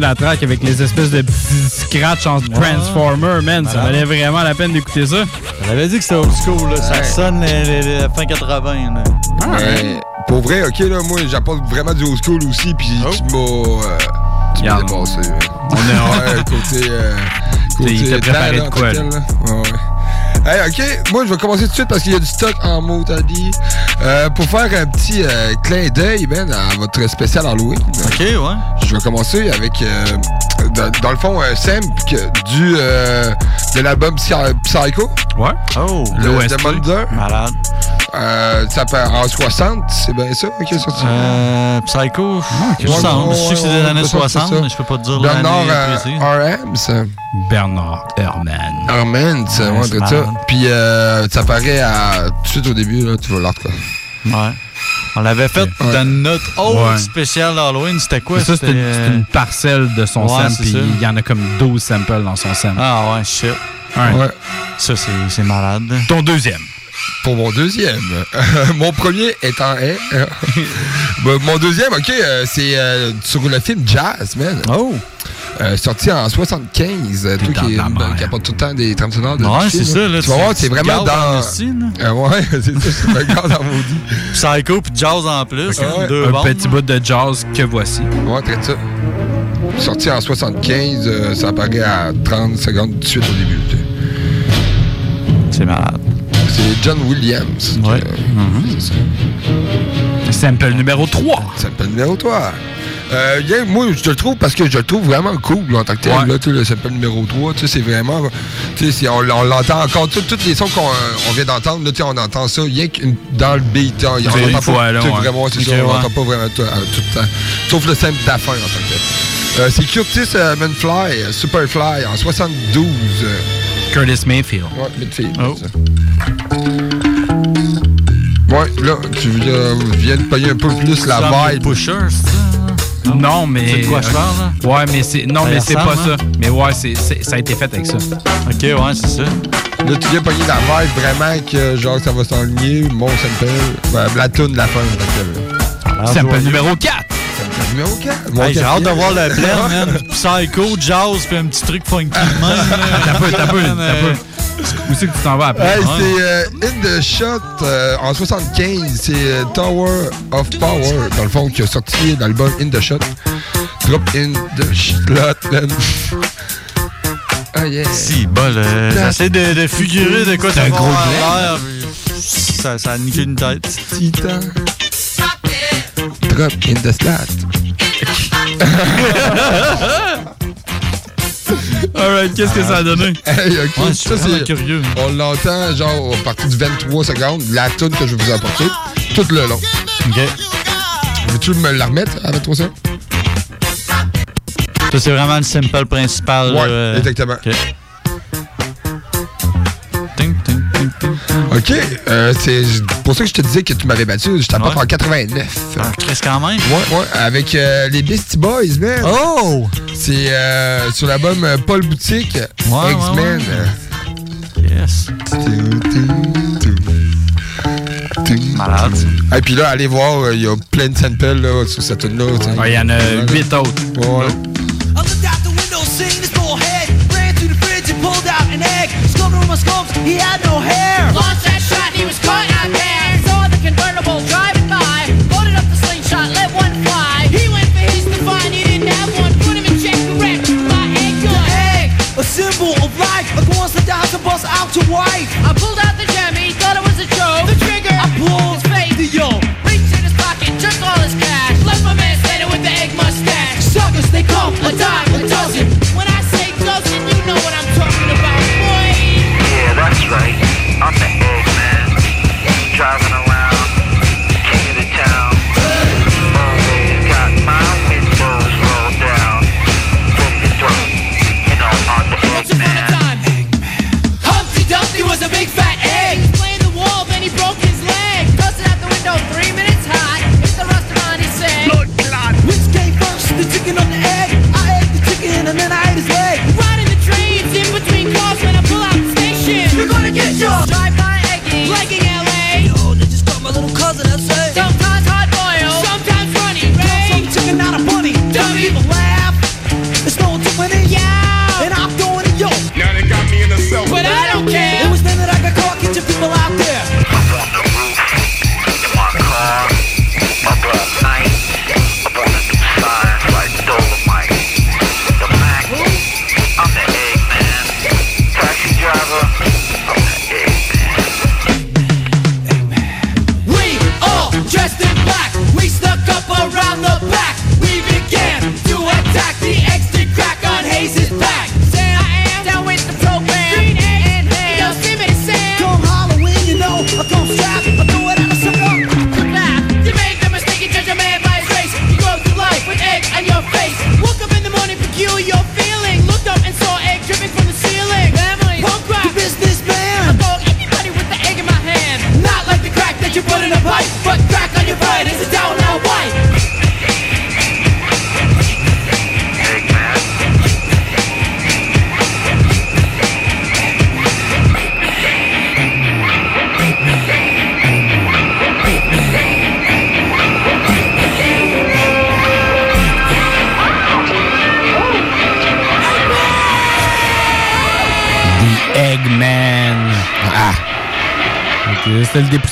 De la track avec les espèces de petits scratchs en Transformer, man, ça valait vraiment la peine d'écouter ça. J'avais dit que c'était old school, là. ça Ouais. sonne les, les- les fin 80. Là. Mais pour vrai, ok, là, moi, j'apporte vraiment du old school aussi, puis tu m'as. euh, tu m'as dépassé. On est ouais, côté. euh, côté Il t'a préparé de quoi, en là. Ouais, ouais. Hey, ok, moi je vais commencer tout de suite parce qu'il y a du stock en mot, t'as dit. Euh, pour faire un petit euh, clin d'œil, man, à votre spécial Halloween. Ok, ouais. Je vais commencer avec, euh, dans, dans le fond, un simple que- du, euh, de l'album Psy- Psycho. Ouais. Oh, le. Demonder. Malade. Euh, ça fait en 60, c'est bien ça qui est sorti? Euh, Psycho, ouais, Je sais que c'est des années ouais, c'est 60, ça. mais je peux pas te dire Bernard l'année euh. Bernard Herman. Armand, c'est Ouais, ouais, c'est ça. Puis euh, ça paraît à, tout de suite au début, là, tu vas l'art quoi. Ouais. On l'avait fait Ouais. dans notre autre Ouais. spécial d'Halloween. C'était quoi? Ça, une, C'était, une parcelle de son Ouais, sample, il y en a comme 12 samples dans son sample. Ah ouais, shit. Ouais. Ouais. Ça, c'est c'est malade. Ton deuxième. Pour mon deuxième. mon premier étant est. Bah, mon deuxième, ok, euh, c'est euh, sur le film Jazz, man. Oh! Euh, sorti en 75. euh, toi dans qui, mère. qui apporte tout le temps des trames sonores de Ouais, c'est ça, là, Tu vas voir, c'est vraiment dans. Euh, ouais, c'est ça, je me garde en maudit. Psycho puis Jazz en plus. Hein, Deux Un bandes. petit bout de jazz que voici. Ouais, très ça. Sorti en 75, euh, ça apparaît à 30 secondes tout de suite au début. tu sais. C'est malade. C'est John Williams. Ouais. euh, c'est ça. Sample numéro 3. Sample numéro 3. Euh, yeah, moi, je le trouve parce que je le trouve vraiment cool en tant que tel. Ouais. Là, le sample numéro 3, tu sais, c'est vraiment. tu sais, c'est- on, on l'entend encore. Tous les sons qu'on euh, on vient d'entendre, on entend ça rien que dans le beat. hein, on C'est entend une pas là, ouais. vraiment, c'est Ok, ça, on n'entend pas vraiment tout, le temps. Sauf le sample fin en tant que tel. Euh, c'est Curtis euh, Manfly, Superfly, en 72. euh, Curtis Mayfield. Ouais, Midfield. Oh. Ouais, là, tu euh, viens de payer un peu plus la vibe. Pusher, c'est ça? Non, mais. C'est de quoi je parle, là? Ouais, mais c'est. Non, Ça mais c'est pas ça. Mais ouais, c'est, c'est- ça a été fait avec ça. Ok, ouais, c'est ça. Là, tu viens pogner la vibe vraiment que genre ça va s'enligner. Mon sample. Ben, la tune de la fin. donc, euh, Sample numéro 4. Sample numéro 4. Mon Hey, J'ai hâte de voir le blend, man. Psycho, Jazz, puis un petit truc funky de même. T'as peu, t'as peu, Man, t'as euh, peu. Où c'est que tu t'en vas après? Hey, c'est euh, In the Shot euh, en 75. C'est euh, Tower of Power, dans le fond, qui a sorti l'album In the Shot. Drop In the Shot, man. Ah, yeah. Si, euh, J'essaie de, de figurer de quoi C'est ça un gros l'air, Ça, ça a niqué une tête. Titan. Drop In the Slot. Alright, qu'est-ce que ça a donné? Hey, ok, Ouais, ça c'est. curieux. On l'entend genre à partir du 23 secondes, la tune que je vais vous apporter, tout le long. Ok. Veux-tu me la remettre à 23 secondes? Ça, c'est vraiment le sample principal. Ouais, là. exactement. Ok. Ok, euh, c'est pour ça que je te disais que tu m'avais battu. Je t'apporte Ouais. en 89. Ah, je quand même. Ouais, ouais, avec euh, les Beastie Boys, man. Oh! C'est euh, sur l'album euh, Paul Boutique, Ouais, X-Men. ouais, Yes. Malade. Et puis là, allez voir, euh, il y a plein de samples là, sur cette tune là Ouais, Il y en a 8 autres. Ouais. old room scopes, he had no hair. Lost that shot, he was caught out there. Saw the convertible driving by, loaded up the slingshot, let one fly. He went for his divine, he didn't have one. Put him in check, correct, My egg good. egg, a symbol of life, a course that dies and bust out to wife. I pulled out the gem, he thought it was a joke. The trigger, I pulled his face, the yo. Reached in his pocket, took all his cash. Left my man standing with the egg mustache. Suckers, they come a die.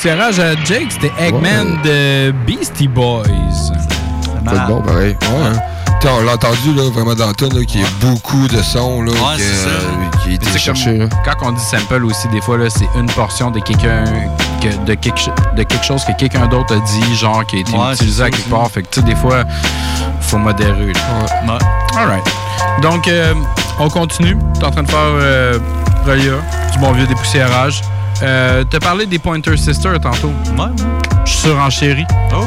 Dépoussiérage à Jake, c'était Eggman de Beastie Boys. C'est bon, pareil. Ouais, hein. On l'a entendu là, vraiment dans le ton, là, qu'il y a beaucoup de sons là, Ouais, ça. euh, qui a été C'est cherché. comme- là. Quand on dit sample aussi, des fois, là, c'est une portion de quelqu'un que- de, quelque, de quelque chose que quelqu'un d'autre a dit, genre qui a été Ouais, utilisé à quelque aussi. part. Fait que tu sais, des fois, faut modérer. là. Alright. Donc, euh, on continue. T'es en train de faire euh, du bon vieux dépoussiérage. Euh, T'as parlé des Pointer Sisters tantôt. Ouais. Je suis surenchéri. Oh!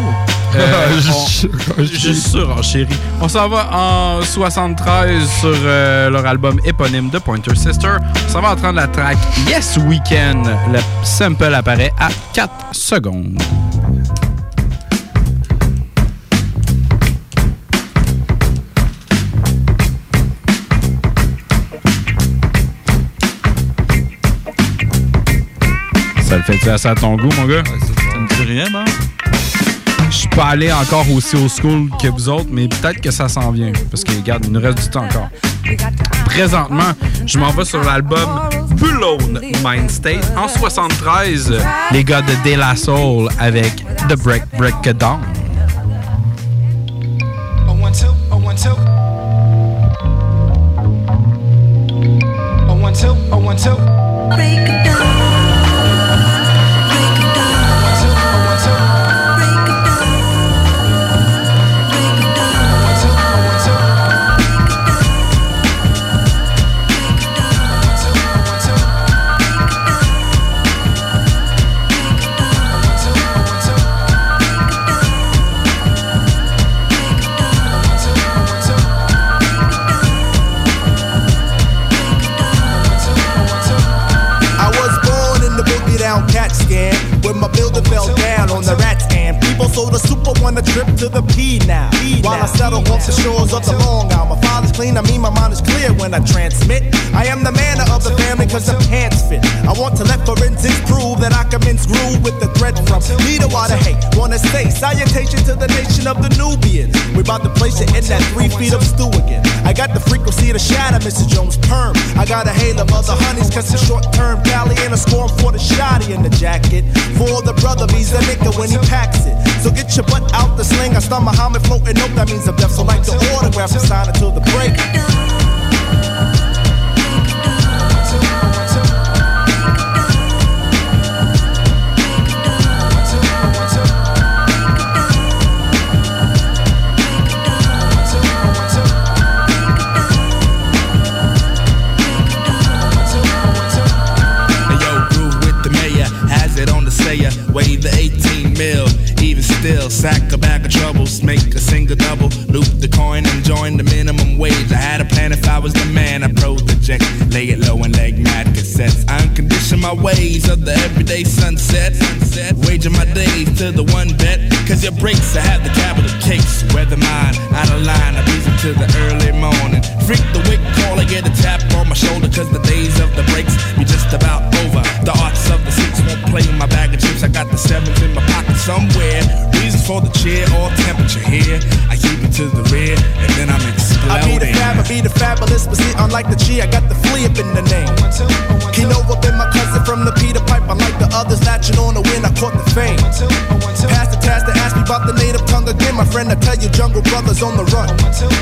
Euh, Je on- suis je suis surenchéri. On s'en va en 73 sur euh, leur album éponyme de Pointer Sister. On s'en va entendre la track Yes Weekend. Le sample apparaît à 4 secondes. Ça le fait-tu assez à ton goût, mon gars? Ça me dit rien, ben? Je suis pas allé encore aussi au school que vous autres, mais peut-être que ça s'en vient. Parce que, regarde, il nous reste du temps encore. Présentement, je m'en vais sur l'album Blown Mind State. En 73, les gars de De La Soul avec The Break Break Down. One a trip to the P now. While I settle off the shores of the Long Island. My father's clean, I mean my mind is clear when I transmit. I am the man of the family cause the pants fit. I want to let forensics prove that I can mince groove with the thread from Leader water hate. Wanna say salutation to the nation of the Nubians. We about to place it in that three feet of stew again. I got the frequency to the shadow, Mrs. Jones perm. I got a hail of other honeys, cause it's short term Cali and a storm for the shotty in the jacket. For the brother, he's a nigga when he packs it. So get your butt out the sling. I start Muhammad floating up, that means I'm deaf. So like the autograph and sign until the break. Single double, loop the coin and join the minimum wage. I had a plan if I was the man, I project, lay it low and leg mad cassettes. I uncondition my ways of the everyday sunset, sunset, waging my days to the one bet, cause your breaks, I have the capital case. Weather mine, out of line, I breeze into the early morning. Freak the wick call, I get a tap on my shoulder, cause the days of the breaks be just about over. The arts of the six won't play in my bag of chips. I got the sevens in my pocket somewhere. Reasons for the cheer or temperature here. I keep it to the rear, and then I'm I be the fab, I be the fabulous, but see, unlike the G, I got the flea up in the name. Keno up in my cousin from the Peter Pipe, I like the others, latching on the win, I caught the fame. Pass the task to ask me about the native tongue again, my friend, I tell you, jungle brothers on the run.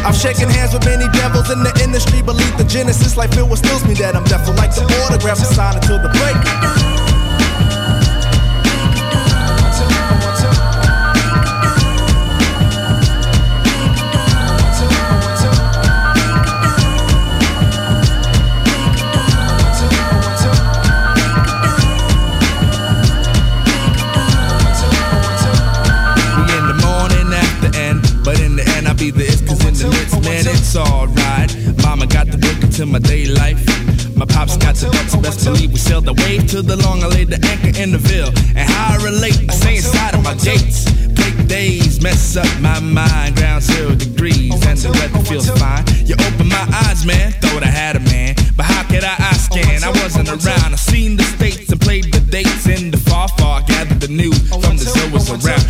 I've shaken hands with many devils in the industry, believe the genesis, like Phil what stills me that I'm deaf, like the autograph, and sign until the break. It's alright. Mama got the book into my day life. My pops got the ducks, best believe we sailed the wave to the long. I laid the anchor in the ville. And how I relate, I say inside of my gates. Break days, mess up my mind. Ground zero degrees, and the weather feels fine. You open my eyes, man, thought I had a man. But how could I eye scan? I wasn't around. I seen the states and played the dates in the far, far. Gathered the news from the zoas around.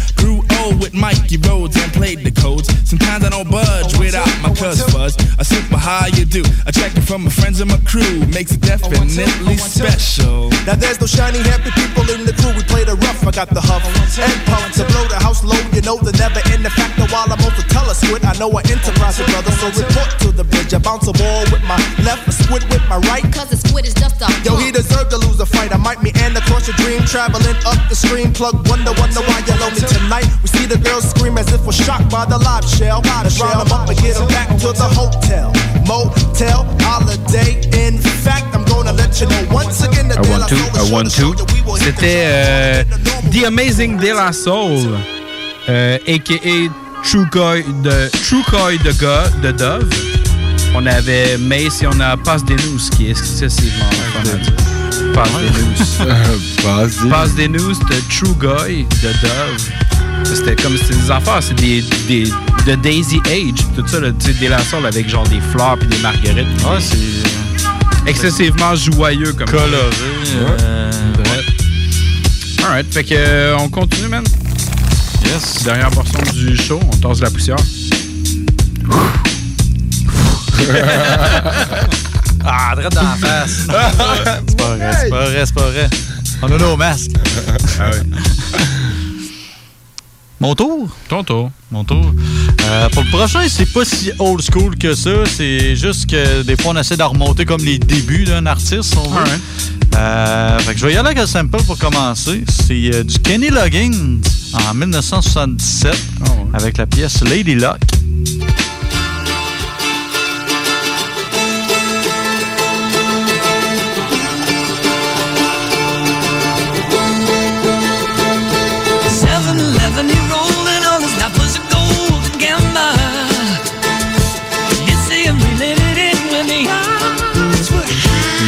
Grew old with Mikey Rhodes and played the codes. Sometimes I don't budge without my cuz buzz. I super high how you do? I check it from my friends and my crew. Makes it definitely special. Now there's no shiny happy people in the crew. We play the rough. I got the huff and pump to blow the house low. You know the never end the factor while I'm on the telesquid. I know I enterprise it, brother. So report to the bridge. I bounce a ball with my left, a squid with my right. Cause the squid is just a Yo, he deserved to lose a fight. I might meander across your dream, traveling up the stream. Plug wonder, wonder why you love me tonight. We see the girls scream as if we're shocked by the live shell. Round them up and get them back to the hotel, motel, holiday. In fact, I'm gonna let you know once again La two, Soul a is one two. C'était euh, The Amazing De La Soul, euh, aka True Coy de True Coy de, Go- de Dove. On avait Mace et on a Pass des News qui est excessivement fun à dire. Pass des News. Pass des- Pass des News de True Guy de Dove. C'était comme c'était des affaires, c'est des, des de Daisy Age, tout ça, là, tu sais, des la Soul avec genre des fleurs puis des marguerites. Ouais, c'est excessivement joyeux comme coloré. Euh, Ouais. Alright, fait que euh, on continue, man. Yes. Dernière portion du show, on tasse la poussière. Ah, direct dans la face. c'est pas vrai, c'est pas vrai, c'est pas vrai. On a nos masques. Ah oui. Mon tour? Ton tour. Mon tour. Euh, pour le prochain, c'est pas si old school que ça. C'est juste que des fois, on essaie de remonter comme les débuts d'un artiste, on veut. Euh, fait que je vais y aller avec un sample pour commencer. C'est euh, du Kenny Loggins en 1977 avec la pièce Lady Luck.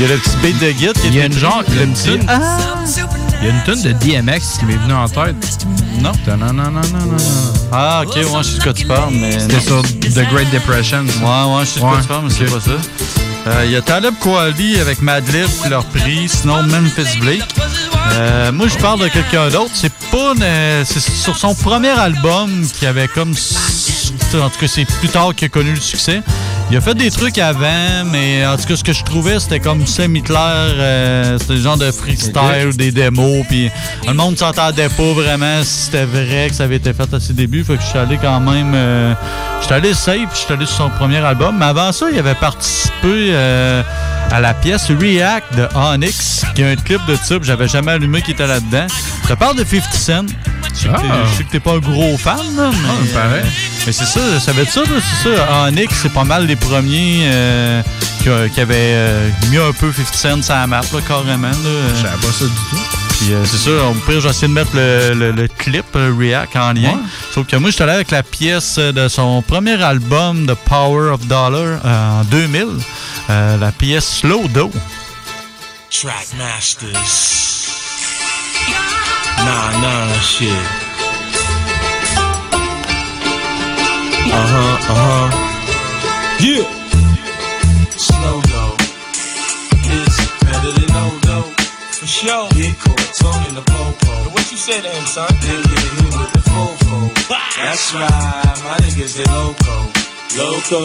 Il y a le petit beat de guide qui Il y a une genre, il y a une tune. Il y a une tune de DMX qui m'est venue en tête. Non. Ah, ok, ouais, je sais de quoi tu parles, mais. C'était sur The Great Depression. Ouais, ouais, je sais de quoi tu parles, mais c'est pas ça. Euh, Il y a Taleb Kweli avec Madlib qui leur pris, sinon Memphis Blake. Euh, moi, je parle de quelqu'un d'autre. C'est pas. euh, c'est sur son premier album qui avait comme. En tout cas, c'est plus tard qu'il a connu le succès. Il a fait des trucs avant, mais en tout cas, ce que je trouvais, c'était comme semi-clair. euh, c'était le genre de freestyle, des démos, puis le monde s'entendait pas vraiment si c'était vrai que ça avait été fait à ses débuts. Fait que je suis allé quand même. euh, je suis allé safe, je suis allé sur son premier album. Mais avant ça, il avait participé euh, à la pièce React de Onyx, qui a un clip de type, j'avais jamais allumé qui était là-dedans. Te parle de 50 Cent. Je sais que t'es- Ah. je sais que t'es pas un gros fan, là, mais, Ah, il paraît. euh, mais c'est ça, ça veut être ça, là, c'est ça. Onyx, c'est pas mal les premiers euh, qui, avaient euh, mis un peu 50 Cent sur la map, là, carrément. Je savais pas ça du tout. Puis euh, c'est ça, au pire, j'ai essayé de mettre le, le- le clip euh, React en lien. Ouais. Sauf que moi, je suis allé avec la pièce de son premier album, The Power of Dollar, euh, en 2000. euh, la pièce Slow Do. Track Masters. Nah, nah, shit. Uh huh, uh huh. Yeah. Slow though is better than no though. For sure. Get caught talking the popo. What you say to him, son? Then get hit with the fofo. That's right, my niggas they loco. Loco.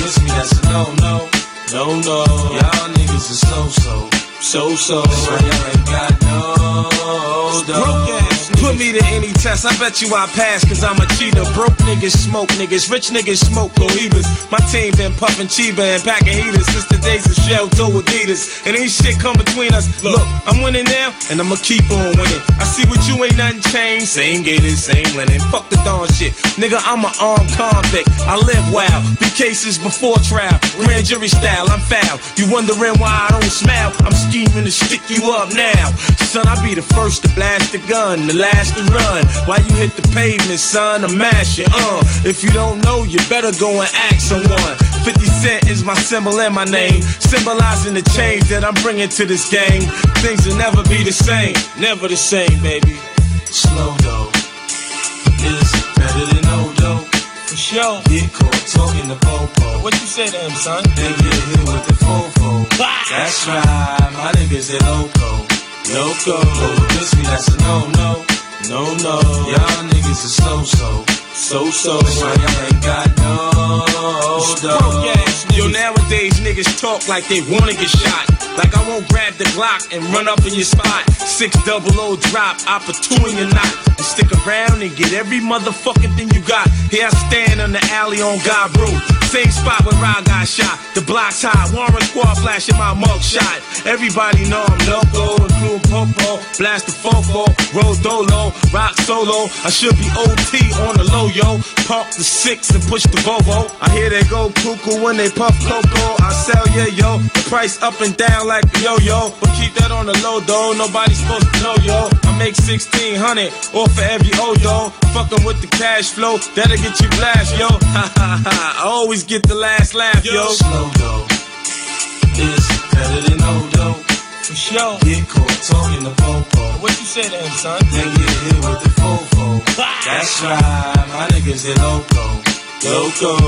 This me, that's a no no. No no. Y'all niggas is so so. So so. So y'all ain't got no hold up. Put me to any test, I bet you I pass, cause I'm a cheater. Broke niggas smoke niggas, rich niggas smoke cohibas. My team been puffin' Chiba and packin' heaters since the days of Shell to Adidas. And ain't shit come between us. Look, I'm winning now, and I'ma keep on winning. I see what you ain't nothing changed. Same gators, same linen. Fuck the dawn shit. Nigga, I'm an armed convict. I live wild. Be cases before trial. Grand jury style, I'm foul. You wondering why I don't smile? I'm scheming to stick you up now. Son, I be the first to blast the gun, the last to run. Why you hit the pavement, son? I'm mashing, uh. If you don't know, you better go and ask someone. 50 Cent is my symbol and my name, symbolizing the change that I'm bringing to this game. Things will never be the same, never the same, baby. Slow though is better than no dough. For sure. Get caught talking the popo. What you say to him, son? Then get hit with the fofo. That's right, my niggas they loco. Loco. This me, that's a no, no no. No. Y'all niggas is so so. So so. Y'all ain't got no Broke ass niggas. Yo, nowadays niggas talk like they wanna get shot. Like I won't grab the Glock and run up in your spot. Six double O drop, opportune you're not. And stick around and get every motherfucking thing you got. Here I stand on the alley on God Brew. Same spot where I got shot. The block's hot. Warren Squad flashing my mug shot. Everybody know I'm loco, including Popo. Blast the fofo, roll dolo, rock solo. I should be OT on the low, yo. Park the six and push the Volvo. I hear they go cuckoo when they puff cocoa. I sell, yeah, yo. The price up and down like a yo-yo. But keep that on the low, though. Nobody's supposed to know, yo. I make 1600 off for every Odo. Fucking with the cash flow, that'll get you blast, yo. Ha ha ha. I always get the last laugh, yo. Slow dough is better than no dough. For sure. Get caught talking to popo. What you say to him, son? Then get hit with the fofo. That's right, my niggas they loco. Loco,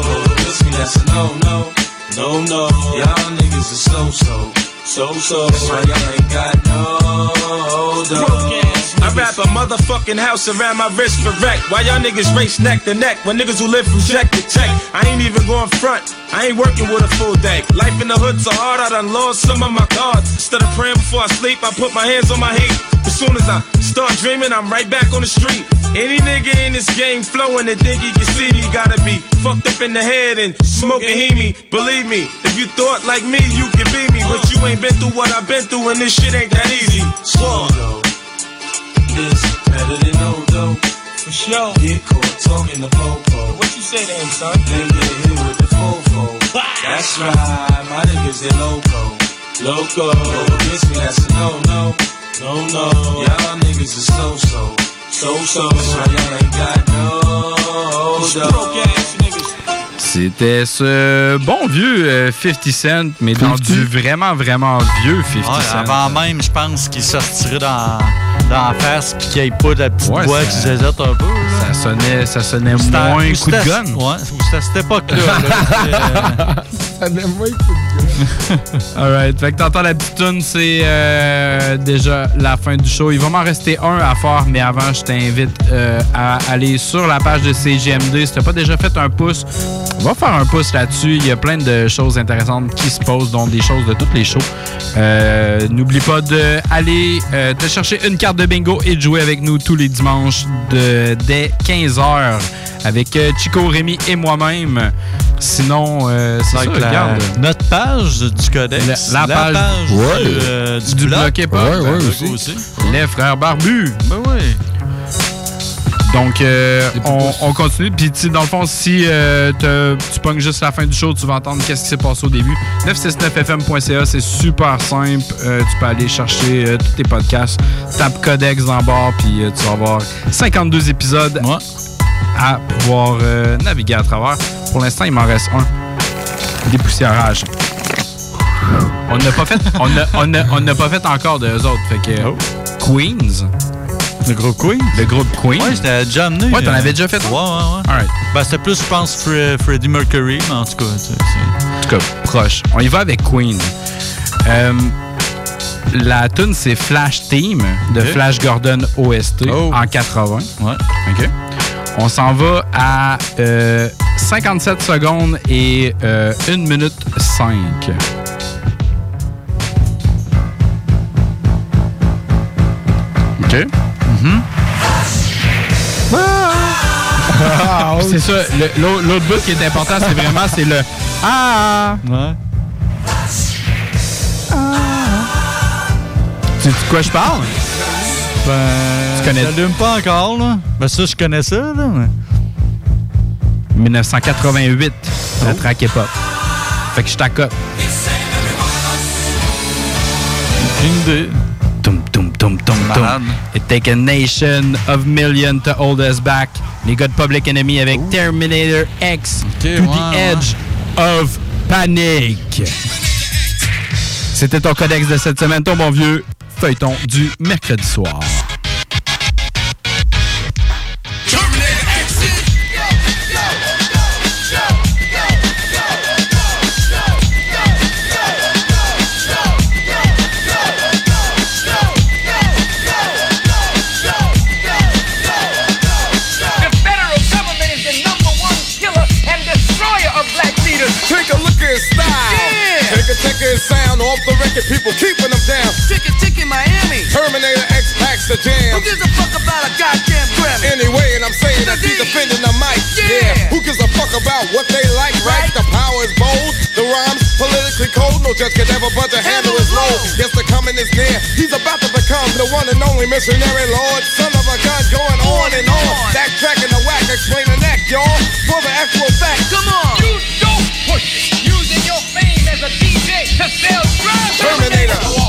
me that's a no no. No no, y'all niggas are so so. So so, that's why y'all ain't got no dough. Motherfucking house around my wrist for wreck. Why y'all niggas race neck to neck when niggas who live from check to check? I ain't even going front. I ain't working with a full deck. Life in the hood so hard, I done lost some of my cards. Instead of praying before I sleep, I put my hands on my heat. As soon as I start dreaming, I'm right back on the street. Any nigga in this game flowing and think he can see me, gotta be fucked up in the head and smoking heemy. Believe me, if you thought like me, you can be me. But you ain't been through what I've been through, and this shit ain't that easy. Slow dough is better than no dough. For sure. Get caught talking to popo. What you say to him, son? Then get hit with the fofo. That's right, my niggas they loco. Loco, against me that's a no no. No no, y'all niggas are so so. So so, that's why y'all ain't got no dough. C'était ce bon vieux euh, 50 Cent, mais dans du vraiment, vraiment vieux 50 Ouais, Cent. avant même, je pense qu'il sortirait dans, dans la face puis qu'il n'y ait pas de la petite Ouais, voix ça- qui zézote un peu. là. Ça sonnait, ça sonnait moins ou coup de gun. Ouais, ou c'était à cette époque-là. là, Ça n'aime moins que Alright, fait que t'entends la petite tune, c'est euh, déjà la fin du show. Il va m'en rester un à faire, mais avant, je t'invite euh, à aller sur la page de CGMD. Si t'as pas déjà fait un pouce, va faire un pouce là-dessus. Il y a plein de choses intéressantes qui se posent, dont des choses de toutes les shows. Euh, N'oublie pas d'aller euh, te chercher une carte de bingo et de jouer avec nous tous les dimanches de, dès 15h avec euh, Chico, Rémi et moi-même. Sinon, euh, c'est ça, regarde. notre page du Codex. La, la page, du, Ouais. euh, du, bloc hip-hop. Ouais, ouais, Ben, aussi. Les frères barbus. Ben oui. Donc, euh, on, on continue. Puis, dans le fond, si euh, tu pognes juste la fin du show, tu vas entendre qu'est-ce qui s'est passé au début. 969fm.ca, c'est super simple. Euh, tu peux aller chercher euh, tous tes podcasts. Tape Codex dans le bar, puis tu vas avoir 52 épisodes à pouvoir naviguer à travers. Pour l'instant, il m'en reste un. Dépoussiérage. On n'a pas fait, on n'a- on on n'a pas fait encore de eux autres. Fait que Queens. Le groupe Queens? Le groupe Queens. Ouais, j'étais déjà amené. Ouais, t'en euh, avais déjà fait? Ouais, ouais, ouais. Alright. Ben, c'était plus, je pense, Fre- Freddie Mercury, mais en tout cas, En tout cas, proche. On y va avec Queen. Euh, la tune c'est Flash Team de. Flash Gordon OST en 80. Ouais. OK. On s'en va à euh, 57 secondes et euh, 1 minute 5. OK. Ah, c'est ça. L'autre bout qui est important, c'est vraiment c'est le Ah. Ouais. Tu sais de quoi je parle? Ben, Tu connais- J'allume pas encore, là. Ben, ça, je connais ça, là. Mais... 1988, la track hip-hop. Fait que je t'accote. Tum, tum, Malade. It take a nation of millions to hold us back. Les gars de Public Enemy avec Terminator X to ouais, the ouais. edge of panic. C'était ton codex de cette semaine, ton bon vieux feuilleton du mercredi soir. Off the record, people keeping them down. Chicken, chicken, Miami. Terminator X packs the jam. Who gives a fuck about a goddamn Grammy? Anyway, and I'm saying that he's defending the mic. Yeah. Who gives a fuck about what they like, right? The power is bold, the rhymes politically cold. No judge can ever but to handle his load. Yes, the coming is near. He's about to become the one and only missionary lord. Son of a gun going on and on. That track in the whack, explain that, y'all. For the actual fact. Come on. You don't push myself, Terminator.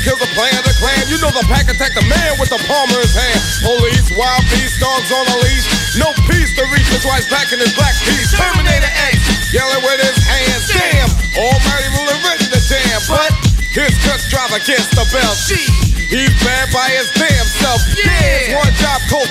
Of kills a plan the clan. You know the pack attack the man with the palm in his hand. Police, wild beast, dogs on a leash. No peace to reach his wife's back in his black piece. Terminator X, yelling with his hands. Damn, almighty ruler ready to jam. But his cuts drive against the belt. He's bad by his damn self. Yeah, one job, cold.